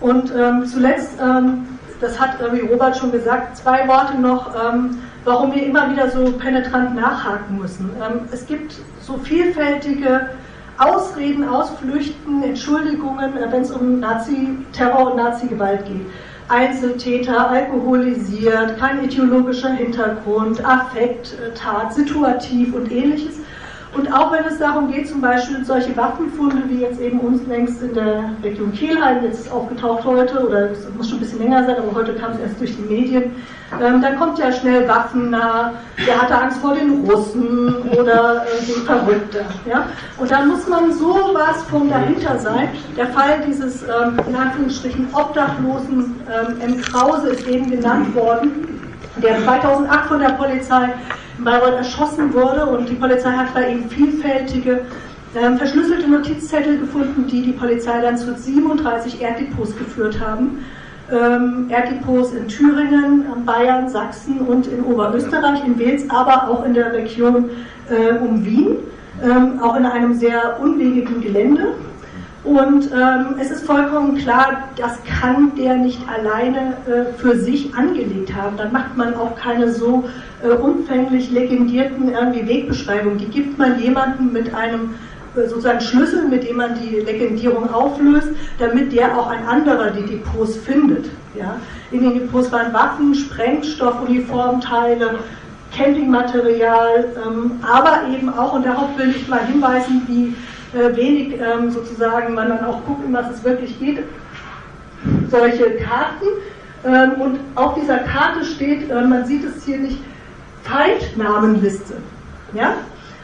Und ähm, zuletzt, ähm, das hat irgendwie Robert schon gesagt, zwei Worte noch, ähm, warum wir immer wieder so penetrant nachhaken müssen. Ähm, es gibt so vielfältige Ausreden, Ausflüchten, Entschuldigungen, äh, wenn es um Nazi-Terror und Nazi-Gewalt geht. Einzeltäter, alkoholisiert, kein ideologischer Hintergrund, Affekt, äh, Tat, situativ und ähnliches. Und auch wenn es darum geht, zum Beispiel solche Waffenfunde, wie jetzt eben uns längst in der Region Kelheim, jetzt aufgetaucht heute, oder es muss schon ein bisschen länger sein, aber heute kam es erst durch die Medien, ähm, dann kommt ja schnell Waffen nah, der hatte Angst vor den Russen oder äh, den Verrückten. Ja? Und dann muss man sowas von dahinter sein. Der Fall dieses, ähm, in Anführungsstrichen, Obdachlosen ähm, M. Krause ist eben genannt worden, der 2008 von der Polizei Bayreuth erschossen wurde und die Polizei hat bei ihm vielfältige ähm, verschlüsselte Notizzettel gefunden, die die Polizei dann zu 37 Erddepots geführt haben. Ähm, Erddepots in Thüringen, Bayern, Sachsen und in Oberösterreich, in Wels, aber auch in der Region äh, um Wien, ähm, auch in einem sehr unwegigen Gelände. Und ähm, es ist vollkommen klar, das kann der nicht alleine äh, für sich angelegt haben. Dann macht man auch keine so äh, umfänglich legendierten irgendwie Wegbeschreibungen. Die gibt man jemandem mit einem äh, sozusagen Schlüssel, mit dem man die Legendierung auflöst, damit der auch ein anderer die Depots findet. Ja? In den Depots waren Waffen, Sprengstoff, Uniformteile, Campingmaterial, ähm, aber eben auch, und darauf will ich mal hinweisen, wie äh, wenig ähm, sozusagen man dann auch guckt, um was es wirklich geht, solche Karten. Ähm, und auf dieser Karte steht, äh, man sieht es hier nicht, Feindnamenliste. Ja?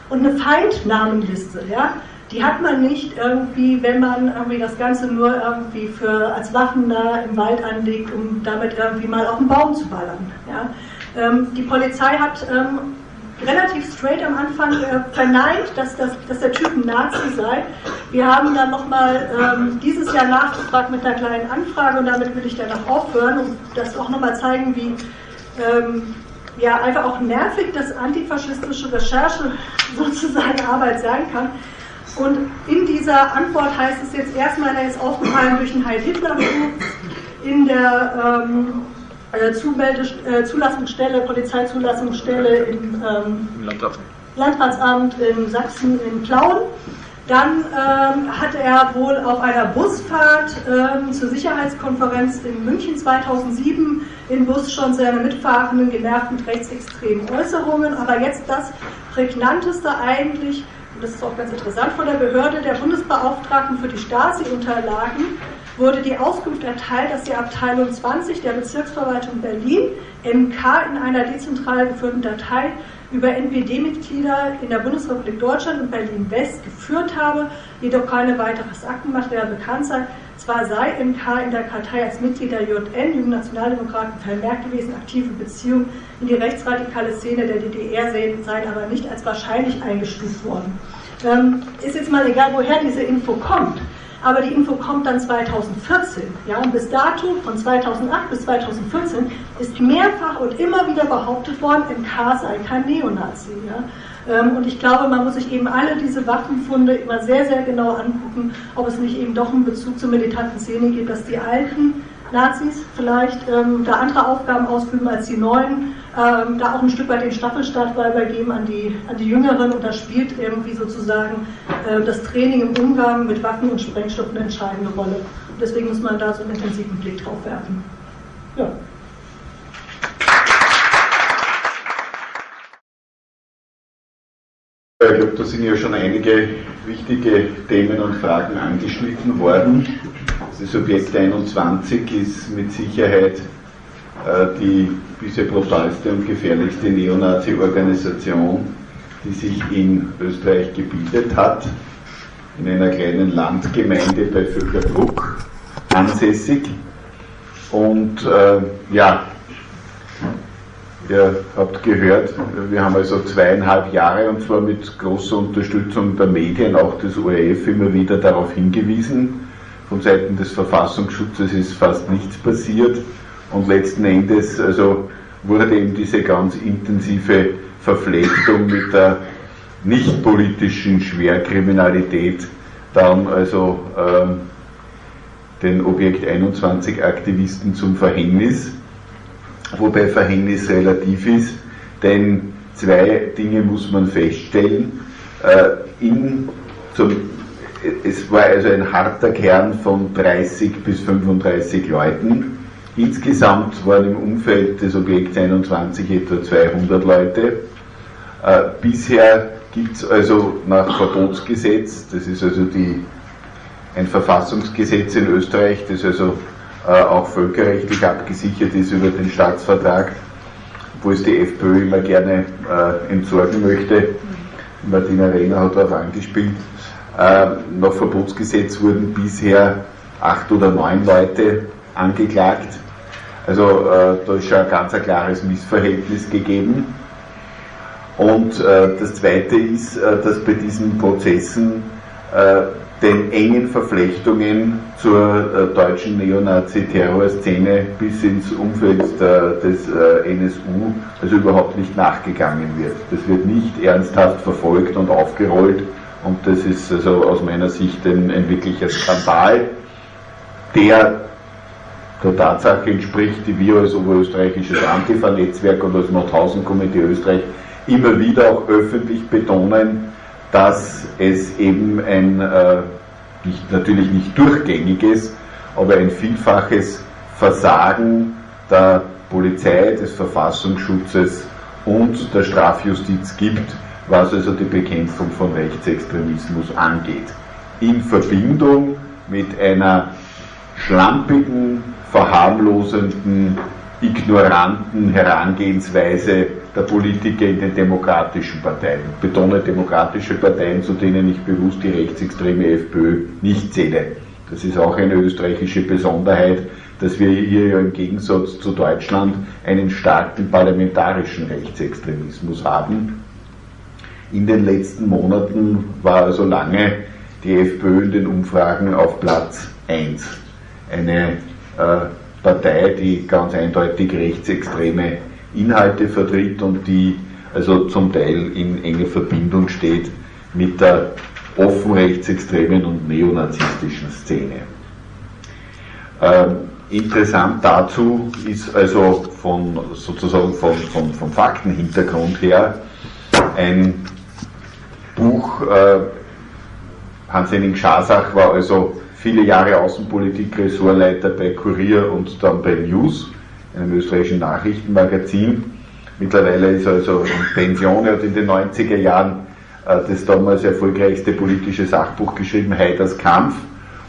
Und eine Feindnamenliste, ja, die hat man nicht irgendwie, wenn man irgendwie das Ganze nur irgendwie für, als Waffen da im Wald anlegt, um damit irgendwie mal auf den Baum zu ballern. Ja? Ähm, die Polizei hat ähm, relativ straight am Anfang äh, verneint, dass, das, dass der Typ ein Nazi sei. Wir haben dann nochmal ähm, dieses Jahr nachgefragt mit einer kleinen Anfrage und damit will ich dann auch aufhören und das auch nochmal zeigen, wie ähm, ja, einfach auch nervig das antifaschistische Recherche sozusagen Arbeit sein kann. Und in dieser Antwort heißt es jetzt erstmal, er ist aufgefallen durch ein Heil-Hitler-Buch in der ähm, äh, Zumelde, äh, Zulassungsstelle, Polizeizulassungsstelle im ähm, Landratsamt. Landratsamt in Sachsen in Plauen. Dann ähm, hat er wohl auf einer Busfahrt ähm, zur Sicherheitskonferenz in München 2007 im Bus schon seine Mitfahrenden genervt mit rechtsextremen Äußerungen. Aber jetzt das prägnanteste eigentlich, und das ist auch ganz interessant, von der Behörde der Bundesbeauftragten für die Stasi-Unterlagen wurde die Auskunft erteilt, dass die Abteilung 20 der Bezirksverwaltung Berlin MK in einer dezentral geführten Datei über NPD-Mitglieder in der Bundesrepublik Deutschland und Berlin-West geführt habe, jedoch keine weiteres Aktenmaterial bekannt sei. Zwar sei MK in der Kartei als Mitglied der JN, Jungen Nationaldemokraten, vermerkt gewesen, aktive Beziehungen in die rechtsradikale Szene der DDR seien aber nicht als wahrscheinlich eingestuft worden. Ähm, ist jetzt mal egal, woher diese Info kommt aber die Info kommt dann 2014. Ja, und bis dato, von 2008 bis 2014, ist mehrfach und immer wieder behauptet worden, MK sei kein Neonazi. Ja. Ähm, und ich glaube, man muss sich eben alle diese Waffenfunde immer sehr, sehr genau angucken, ob es nicht eben doch einen Bezug zur militanten Szene gibt, dass die alten Nazis vielleicht ähm, da andere Aufgaben ausüben als die neuen, ähm, da auch ein Stück weit den Staffelstab übergeben an die, an die Jüngeren und da spielt irgendwie sozusagen äh, das Training im Umgang mit Waffen und Sprengstoffen eine entscheidende Rolle. Und deswegen muss man da so einen intensiven Blick drauf werfen. Ja. Ich glaube, da sind ja schon einige wichtige Themen und Fragen angeschnitten worden. Das Objekt 21 ist mit Sicherheit die bisher brutalste und gefährlichste Neonazi-Organisation, die sich in Österreich gebildet hat, in einer kleinen Landgemeinde bei Vöcklerbruck ansässig. Und äh, ja, Ihr habt gehört, wir haben also zweieinhalb Jahre und zwar mit großer Unterstützung der Medien, auch des ORF, immer wieder darauf hingewiesen. Von Seiten des Verfassungsschutzes ist fast nichts passiert und letzten Endes, also wurde eben diese ganz intensive Verflechtung mit der nicht politischen Schwerkriminalität dann also ähm, den Objekt 21 Aktivisten zum Verhängnis, wobei Verhängnis relativ ist, denn zwei Dinge muss man feststellen. Äh, in, zum, es war also ein harter Kern von 30 bis 35 Leuten. Insgesamt waren im Umfeld des Objekts 21 etwa 200 Leute. Äh, bisher gibt es also nach Verbotsgesetz, das ist also die, ein Verfassungsgesetz in Österreich, das also äh, auch völkerrechtlich abgesichert ist über den Staatsvertrag, wo es die FPÖ immer gerne äh, entsorgen möchte. Martina Rehner hat darauf angespielt. Nach Verbotsgesetz wurden bisher acht oder neun Leute angeklagt. Also äh, da ist schon ein ganz ein klares Missverhältnis gegeben. Und äh, das Zweite ist, äh, dass bei diesen Prozessen äh, den engen Verflechtungen zur äh, deutschen Neonazi-Terrorszene bis ins Umfeld der, des äh, NSU also überhaupt nicht nachgegangen wird. Das wird nicht ernsthaft verfolgt und aufgerollt und das ist also aus meiner Sicht ein, ein wirklicher Skandal, der der Tatsache entspricht, die wir als oberösterreichisches Antifa-Netzwerk und als Nordhausen-Komitee Österreich immer wieder auch öffentlich betonen, dass es eben ein äh, nicht, natürlich nicht durchgängiges, aber ein vielfaches Versagen der Polizei, des Verfassungsschutzes und der Strafjustiz gibt, was also die Bekämpfung von Rechtsextremismus angeht. In Verbindung mit einer schlampigen, verharmlosenden, ignoranten Herangehensweise der Politiker in den demokratischen Parteien. Ich betone demokratische Parteien, zu denen ich bewusst die rechtsextreme FPÖ nicht zähle. Das ist auch eine österreichische Besonderheit, dass wir hier ja im Gegensatz zu Deutschland einen starken parlamentarischen Rechtsextremismus haben. In den letzten Monaten war also lange die FPÖ in den Umfragen auf Platz 1. Eine Partei, die ganz eindeutig rechtsextreme Inhalte vertritt und die also zum Teil in enge Verbindung steht mit der offen rechtsextremen und neonazistischen Szene. Ähm, interessant dazu ist also von sozusagen von, von, vom Faktenhintergrund her ein Buch, äh, Hans-Henning Schasach war also viele Jahre Außenpolitik, Ressortleiter bei Kurier und dann bei News, einem österreichischen Nachrichtenmagazin. Mittlerweile ist er also in Pension, er hat in den 90er Jahren äh, das damals erfolgreichste politische Sachbuch geschrieben, Haiders Kampf.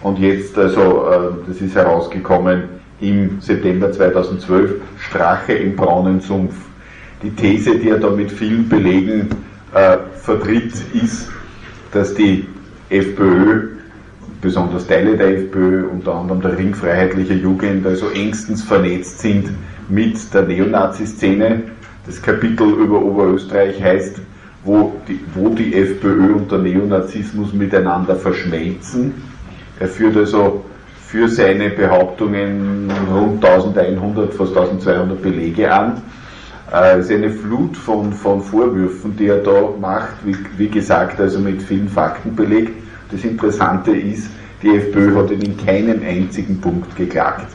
Und jetzt, also, äh, das ist herausgekommen im September 2012, Strache im braunen Sumpf. Die These, die er da mit vielen Belegen äh, vertritt, ist, dass die FPÖ besonders Teile der FPÖ, unter anderem der Ring Freiheitlicher Jugend, also engstens vernetzt sind mit der Neonazi-Szene. Das Kapitel über Oberösterreich heißt, wo die, wo die FPÖ und der Neonazismus miteinander verschmelzen. Er führt also für seine Behauptungen rund 1100, fast 1200 Belege an. Äh, es ist eine Flut von, von Vorwürfen, die er da macht, wie, wie gesagt, also mit vielen Fakten belegt. Das Interessante ist, die FPÖ hat in keinem einzigen Punkt geklagt.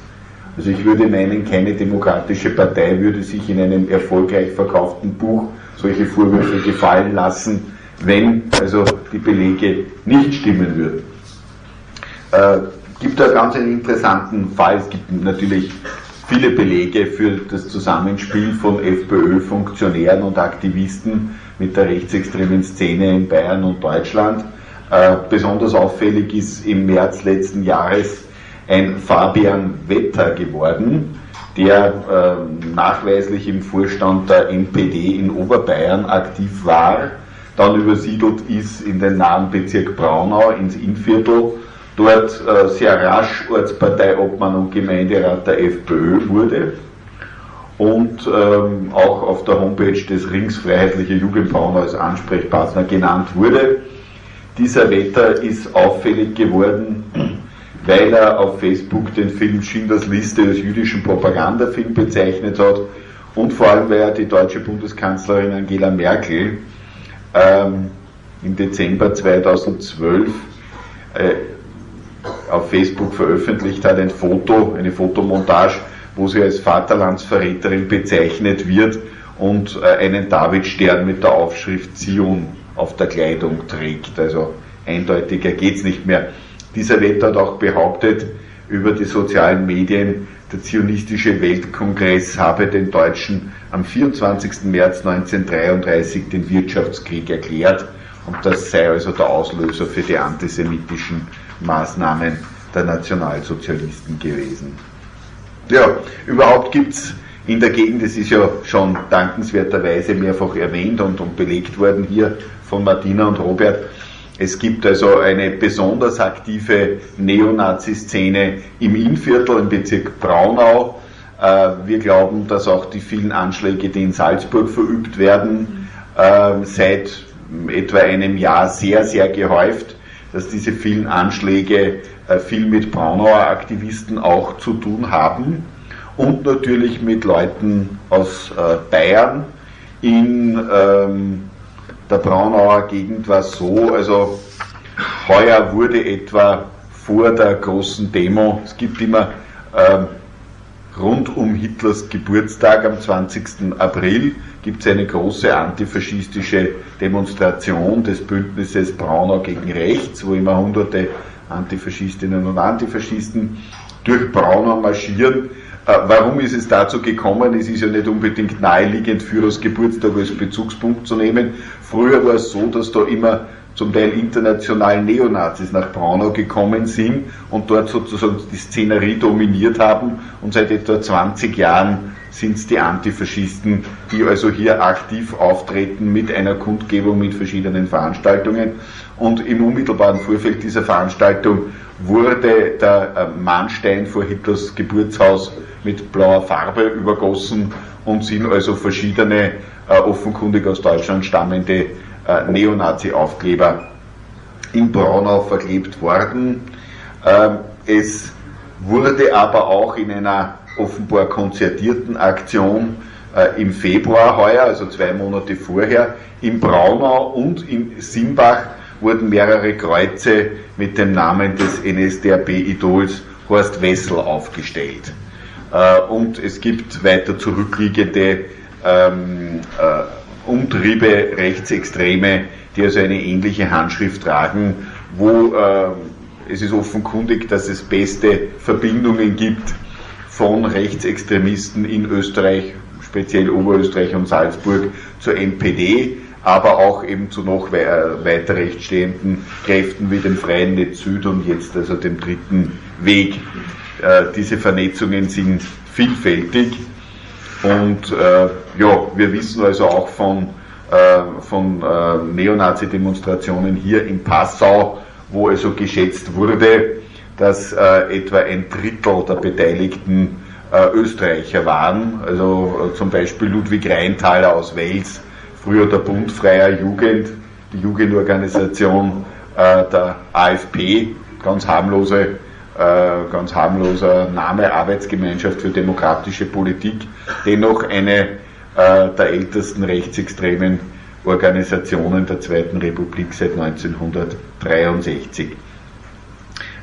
Also ich würde meinen, keine demokratische Partei würde sich in einem erfolgreich verkauften Buch solche Vorwürfe gefallen lassen, wenn also die Belege nicht stimmen würden. Äh, gibt da ganz einen interessanten Fall. Es gibt natürlich viele Belege für das Zusammenspiel von FPÖ-Funktionären und Aktivisten mit der rechtsextremen Szene in Bayern und Deutschland. Äh, besonders auffällig ist im März letzten Jahres ein Fabian Wetter geworden, der äh, nachweislich im Vorstand der NPD in Oberbayern aktiv war, dann übersiedelt ist in den nahen Bezirk Braunau ins Innviertel, dort äh, sehr rasch Ortsparteiobmann und Gemeinderat der FPÖ wurde und ähm, auch auf der Homepage des Rings Freiheitliche Jugend Braunau als Ansprechpartner genannt wurde dieser Wetter ist auffällig geworden, weil er auf Facebook den Film Schindlers Liste als jüdischen Propagandafilm bezeichnet hat und vor allem, weil ja die deutsche Bundeskanzlerin Angela Merkel ähm, im Dezember 2012 äh, auf Facebook veröffentlicht hat, ein Foto, eine Fotomontage, wo sie als Vaterlandsverräterin bezeichnet wird und äh, einen Davidstern mit der Aufschrift Zion auf der Kleidung trägt. Also eindeutiger geht's nicht mehr. Dieser Wetter hat auch behauptet über die sozialen Medien, der Zionistische Weltkongress habe den Deutschen am 24. März 1933 den Wirtschaftskrieg erklärt und das sei also der Auslöser für die antisemitischen Maßnahmen der Nationalsozialisten gewesen. Ja, überhaupt gibt's in der Gegend, das ist ja schon dankenswerterweise mehrfach erwähnt und, und belegt worden hier von Martina und Robert, es gibt also eine besonders aktive Neonazi-Szene im Innviertel, im Bezirk Braunau. Äh, wir glauben, dass auch die vielen Anschläge, die in Salzburg verübt werden, ähm, seit etwa einem Jahr sehr, sehr gehäuft, dass diese vielen Anschläge äh, viel mit Braunauer Aktivisten auch zu tun haben und natürlich mit Leuten aus äh, Bayern in ähm, der Braunauer Gegend war so, also heuer wurde etwa vor der großen Demo, es gibt immer ähm, rund um Hitlers Geburtstag am 20. April gibt es eine große antifaschistische Demonstration des Bündnisses Braunau gegen Rechts, wo immer hunderte Antifaschistinnen und Antifaschisten durch Braunau marschieren warum ist es dazu gekommen? Es ist ja nicht unbedingt naheliegend, Führers Geburtstag als Bezugspunkt zu nehmen. Früher war es so, dass da immer zum Teil international Neonazis nach Braunau gekommen sind und dort sozusagen die Szenerie dominiert haben. Und seit etwa 20 Jahren sind es die Antifaschisten, die also hier aktiv auftreten mit einer Kundgebung, mit verschiedenen Veranstaltungen. Und im unmittelbaren Vorfeld dieser Veranstaltung wurde der äh, Mahnstein vor Hitlers Geburtshaus mit blauer Farbe übergossen und sind also verschiedene äh, offenkundig aus Deutschland stammende äh, Neonazi-Aufkleber in Braunau verklebt worden. Ähm, es wurde aber auch in einer offenbar konzertierten Aktion äh, im Februar heuer, also zwei Monate vorher, in Braunau und in Simbach wurden mehrere Kreuze mit dem Namen des NSDAP-Idols Horst Wessel aufgestellt. Äh, und es gibt weiter zurückliegende ähm, äh, Umtriebe, Rechtsextreme, die also eine ähnliche Handschrift tragen, wo äh, es ist offenkundig, dass es beste Verbindungen gibt von Rechtsextremisten in Österreich, speziell Oberösterreich und Salzburg, zur NPD, aber auch eben zu noch weiter rechts stehenden Kräften wie dem Freien Netz Süd und jetzt also dem dritten Weg. Äh, diese Vernetzungen sind vielfältig und äh, ja, wir wissen also auch von, äh, von äh, Neonazi-Demonstrationen hier in Passau, wo also geschätzt wurde, dass äh, etwa ein Drittel der Beteiligten äh, Österreicher waren. Also zum Beispiel Ludwig Rheintaler aus Wels, früher der Bund Freier Jugend, die Jugendorganisation der AfP, ganz harmlose äh, ganz harmloser Name Arbeitsgemeinschaft für demokratische Politik, dennoch eine äh, der ältesten rechtsextremen Organisationen der Zweiten Republik seit 1963.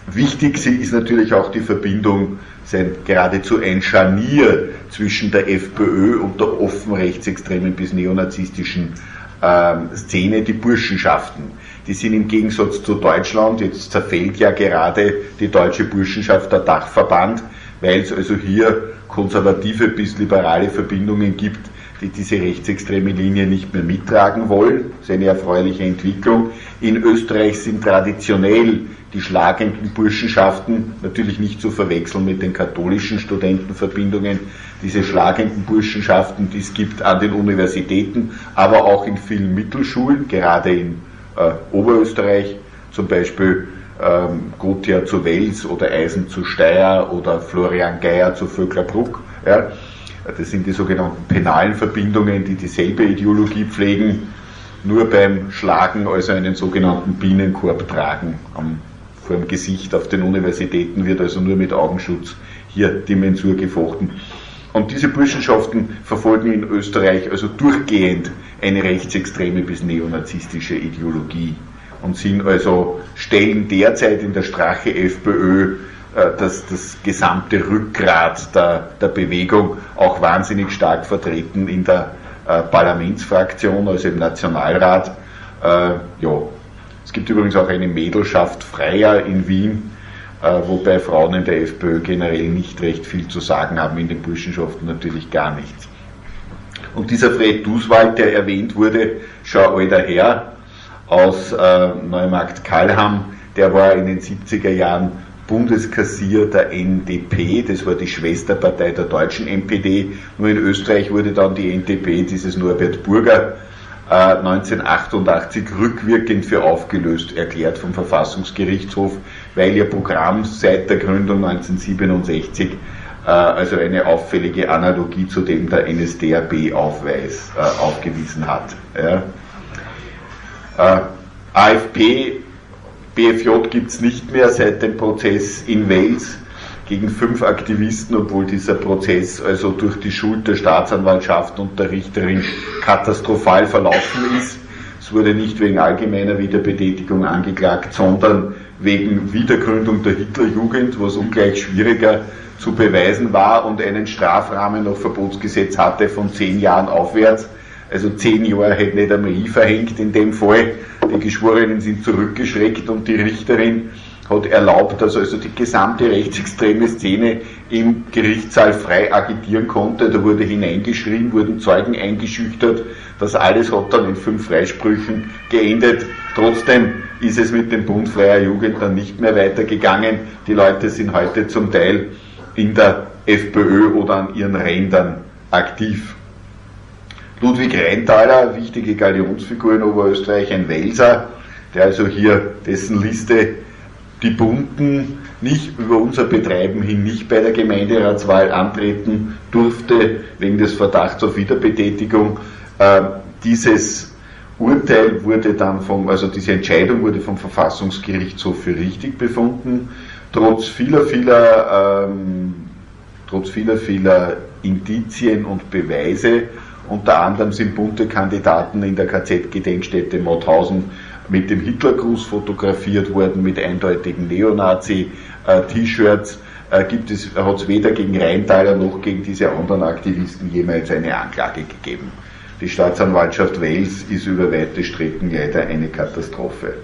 Wichtig ist natürlich auch die Verbindung, sein geradezu ein Scharnier zwischen der FPÖ und der offen rechtsextremen bis neonazistischen ähm, Szene, die Burschenschaften die sind im Gegensatz zu Deutschland, jetzt zerfällt ja gerade die deutsche Burschenschaft der Dachverband, weil es also hier konservative bis liberale Verbindungen gibt, die diese rechtsextreme Linie nicht mehr mittragen wollen. Das ist eine erfreuliche Entwicklung. In Österreich sind traditionell die schlagenden Burschenschaften natürlich nicht zu verwechseln mit den katholischen Studentenverbindungen. Diese schlagenden Burschenschaften, die es gibt an den Universitäten, aber auch in vielen Mittelschulen, gerade in äh, Oberösterreich, zum Beispiel ähm, Gothia zu Wels oder Eisen zu Steyr oder Florian Geier zu Vöcklerbruck. Ja. Das sind die sogenannten penalen Verbindungen, die dieselbe Ideologie pflegen, nur beim Schlagen also einen sogenannten Bienenkorb tragen. Am, vor dem Gesicht auf den Universitäten wird also nur mit Augenschutz hier die Mensur gefochten. Und diese Burschenschaften verfolgen in Österreich also durchgehend eine rechtsextreme bis neonazistische Ideologie und sind also, stellen derzeit in der Strache FPÖ das, das gesamte Rückgrat der, der Bewegung auch wahnsinnig stark vertreten in der äh, Parlamentsfraktion, also im Nationalrat. Äh, ja. Es gibt übrigens auch eine Mädelschaft Freier in Wien, äh, wobei Frauen in der FPÖ generell nicht recht viel zu sagen haben, in den Burschenschaften natürlich gar nichts. Und dieser Fred Duswald, der erwähnt wurde, schon alter Herr aus äh, Neumarkt-Kalham, der war in den 70er Jahren Bundeskassier der NDP, das war die Schwesterpartei der deutschen NPD. Nur in Österreich wurde dann die NDP, dieses Norbert Burger, 1988 äh, rückwirkend für aufgelöst erklärt vom Verfassungsgerichtshof, weil ihr Programm seit der Gründung 1967 äh, also eine auffällige Analogie zu dem der NSDAP-Aufweis äh, aufgewiesen hat. AFP, BFJ gibt es nicht mehr seit dem Prozess in Wales gegen fünf Aktivisten, obwohl dieser Prozess also durch die Schuld der Staatsanwaltschaft und der Richterin katastrophal verlaufen ist. Es wurde nicht wegen allgemeiner Wiederbetätigung angeklagt, sondern wegen Wiedergründung der Hitlerjugend, was ungleich schwieriger zu beweisen war und einen Strafrahmen nach Verbotsgesetz hatte von zehn Jahren aufwärts. Also zehn Jahre hätte nicht einmal ich verhängt in dem Fall. Die Geschworenen sind zurückgeschreckt und die Richterin hat erlaubt, dass also die gesamte rechtsextreme Szene im Gerichtssaal frei agitieren konnte. Da wurde hineingeschrien, wurden Zeugen eingeschüchtert. Das alles hat dann in fünf Freisprüchen geendet. Trotzdem ist es mit dem Bund Freier Jugend dann nicht mehr weitergegangen. Die Leute sind heute zum Teil in der FPÖ oder an ihren Rändern aktiv. Ludwig Rheintaler, wichtige Galionsfigur in Oberösterreich, ein Welser, der also hier dessen Liste die Bunten nicht über unser Betreiben hin nicht bei der Gemeinderatswahl antreten durfte, wegen des Verdachts auf Wiederbetätigung. Äh, dieses Urteil wurde dann vom, also diese Entscheidung wurde vom Verfassungsgerichtshof für richtig befunden, trotz vieler, vieler, ähm, trotz vieler, vieler Indizien und Beweise. Unter anderem sind bunte Kandidaten in der KZ-Gedenkstätte Mauthausen mit dem Hitlergruß fotografiert worden, mit eindeutigen Neonazi-T-Shirts. Äh, gibt es, hat es weder gegen Rheintaler noch gegen diese anderen Aktivisten jemals eine Anklage gegeben. Die Staatsanwaltschaft Wales ist über weite Strecken leider eine Katastrophe.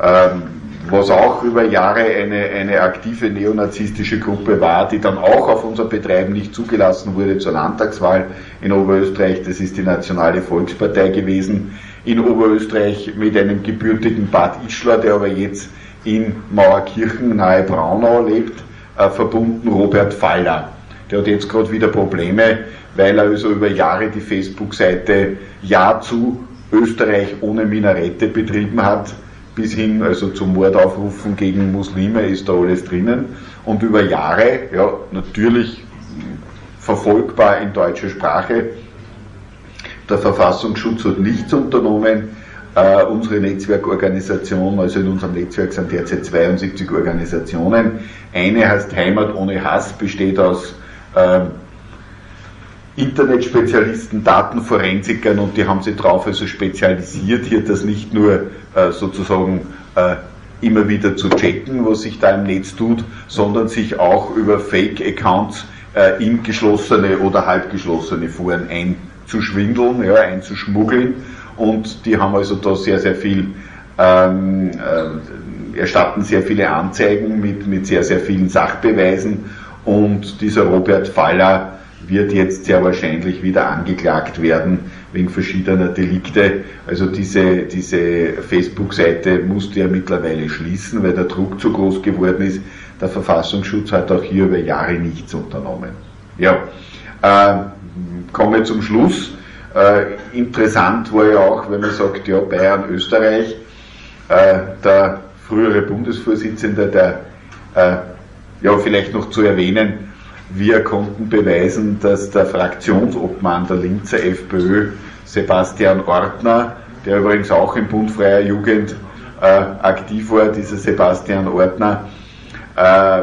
Ähm, was auch über Jahre eine, eine aktive neonazistische Gruppe war, die dann auch auf unser Betreiben nicht zugelassen wurde zur Landtagswahl in Oberösterreich, das ist die Nationale Volkspartei gewesen, in Oberösterreich mit einem gebürtigen Bad Ischler, der aber jetzt in Mauerkirchen nahe Braunau lebt, äh, verbunden Robert Faller. Der hat jetzt gerade wieder Probleme, weil er also über Jahre die Facebook-Seite Ja zu Österreich ohne Minarette betrieben hat, bis hin also zu Mordaufrufen gegen Muslime ist da alles drinnen und über Jahre, ja, natürlich verfolgbar in deutscher Sprache, der Verfassungsschutz hat nichts unternommen. Äh, unsere Netzwerkorganisation, also in unserem Netzwerk sind derzeit 72 Organisationen. Eine heißt Heimat ohne Hass, besteht aus äh, Internetspezialisten, Datenforensikern und die haben sich darauf also spezialisiert, hier das nicht nur äh, sozusagen äh, immer wieder zu checken, was sich da im Netz tut, sondern sich auch über Fake-Accounts äh, in geschlossene oder halbgeschlossene Foren ein einzuschwindeln, ja, einzuschmuggeln. Und die haben also da sehr, sehr viel, ähm, äh, erstatten sehr viele Anzeigen mit, mit sehr, sehr vielen Sachbeweisen. Und dieser Robert Faller wird jetzt sehr wahrscheinlich wieder angeklagt werden wegen verschiedener Delikte. Also diese, diese Facebook-Seite musste er mittlerweile schließen, weil der Druck zu groß geworden ist. Der Verfassungsschutz hat auch hier über Jahre nichts unternommen. Ja, äh, komme zum Schluss. Äh, interessant war ja auch, wenn man sagt, ja, Bayern, Österreich, äh, der frühere Bundesvorsitzende, der, äh, ja, vielleicht noch zu erwähnen, wir konnten beweisen, dass der Fraktionsobmann der Linzer FPÖ, Sebastian Ortner, der übrigens auch im Bund Freier Jugend äh, aktiv war, dieser Sebastian Ortner, äh,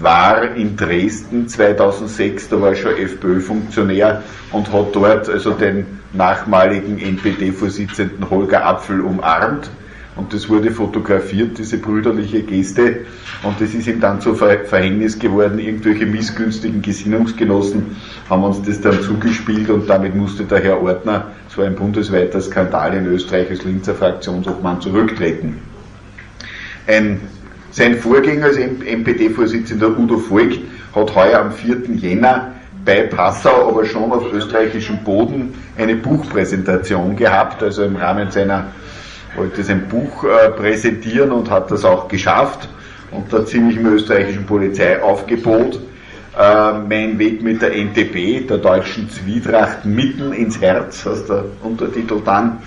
war in Dresden 2006, da war er schon FPÖ-Funktionär und hat dort also den nachmaligen NPD-Vorsitzenden Holger Apfel umarmt. Und das wurde fotografiert, diese brüderliche Geste. Und das ist ihm dann zu Verhängnis geworden. Irgendwelche missgünstigen Gesinnungsgenossen haben uns das dann zugespielt und damit musste der Herr Ordner, so ein bundesweiter Skandal in Österreich als Linzer Fraktionsobmann, zurücktreten. Ein sein Vorgänger als MPD-Vorsitzender Udo Volk hat heuer am 4. Jänner bei Passau, aber schon auf österreichischem Boden, eine Buchpräsentation gehabt, also im Rahmen seiner, wollte sein Buch äh, präsentieren und hat das auch geschafft unter ziemlichem österreichischen Polizeiaufgebot. Äh, mein Weg mit der NTB, der deutschen Zwietracht, mitten ins Herz, heißt der Untertitel dann.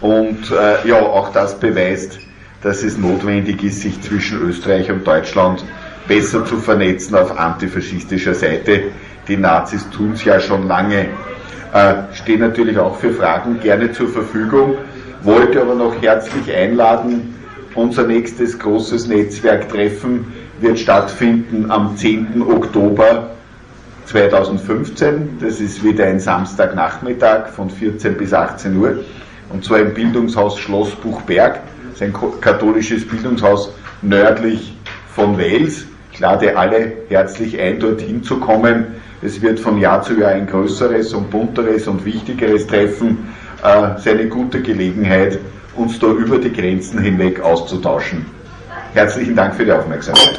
Und äh, ja, auch das beweist, dass es notwendig ist, sich zwischen Österreich und Deutschland besser zu vernetzen auf antifaschistischer Seite. Die Nazis tun es ja schon lange. Äh, stehen natürlich auch für Fragen gerne zur Verfügung, wollte aber noch herzlich einladen. Unser nächstes großes Netzwerktreffen wird stattfinden am 10. Oktober 2015. Das ist wieder ein Samstagnachmittag von 14 bis 18 Uhr und zwar im Bildungshaus Schloss Buchberg sein katholisches Bildungshaus nördlich von Wales. Ich lade alle herzlich ein, dorthin zu kommen. Es wird von Jahr zu Jahr ein größeres und bunteres und wichtigeres Treffen. Seine gute Gelegenheit, uns da über die Grenzen hinweg auszutauschen. Herzlichen Dank für die Aufmerksamkeit.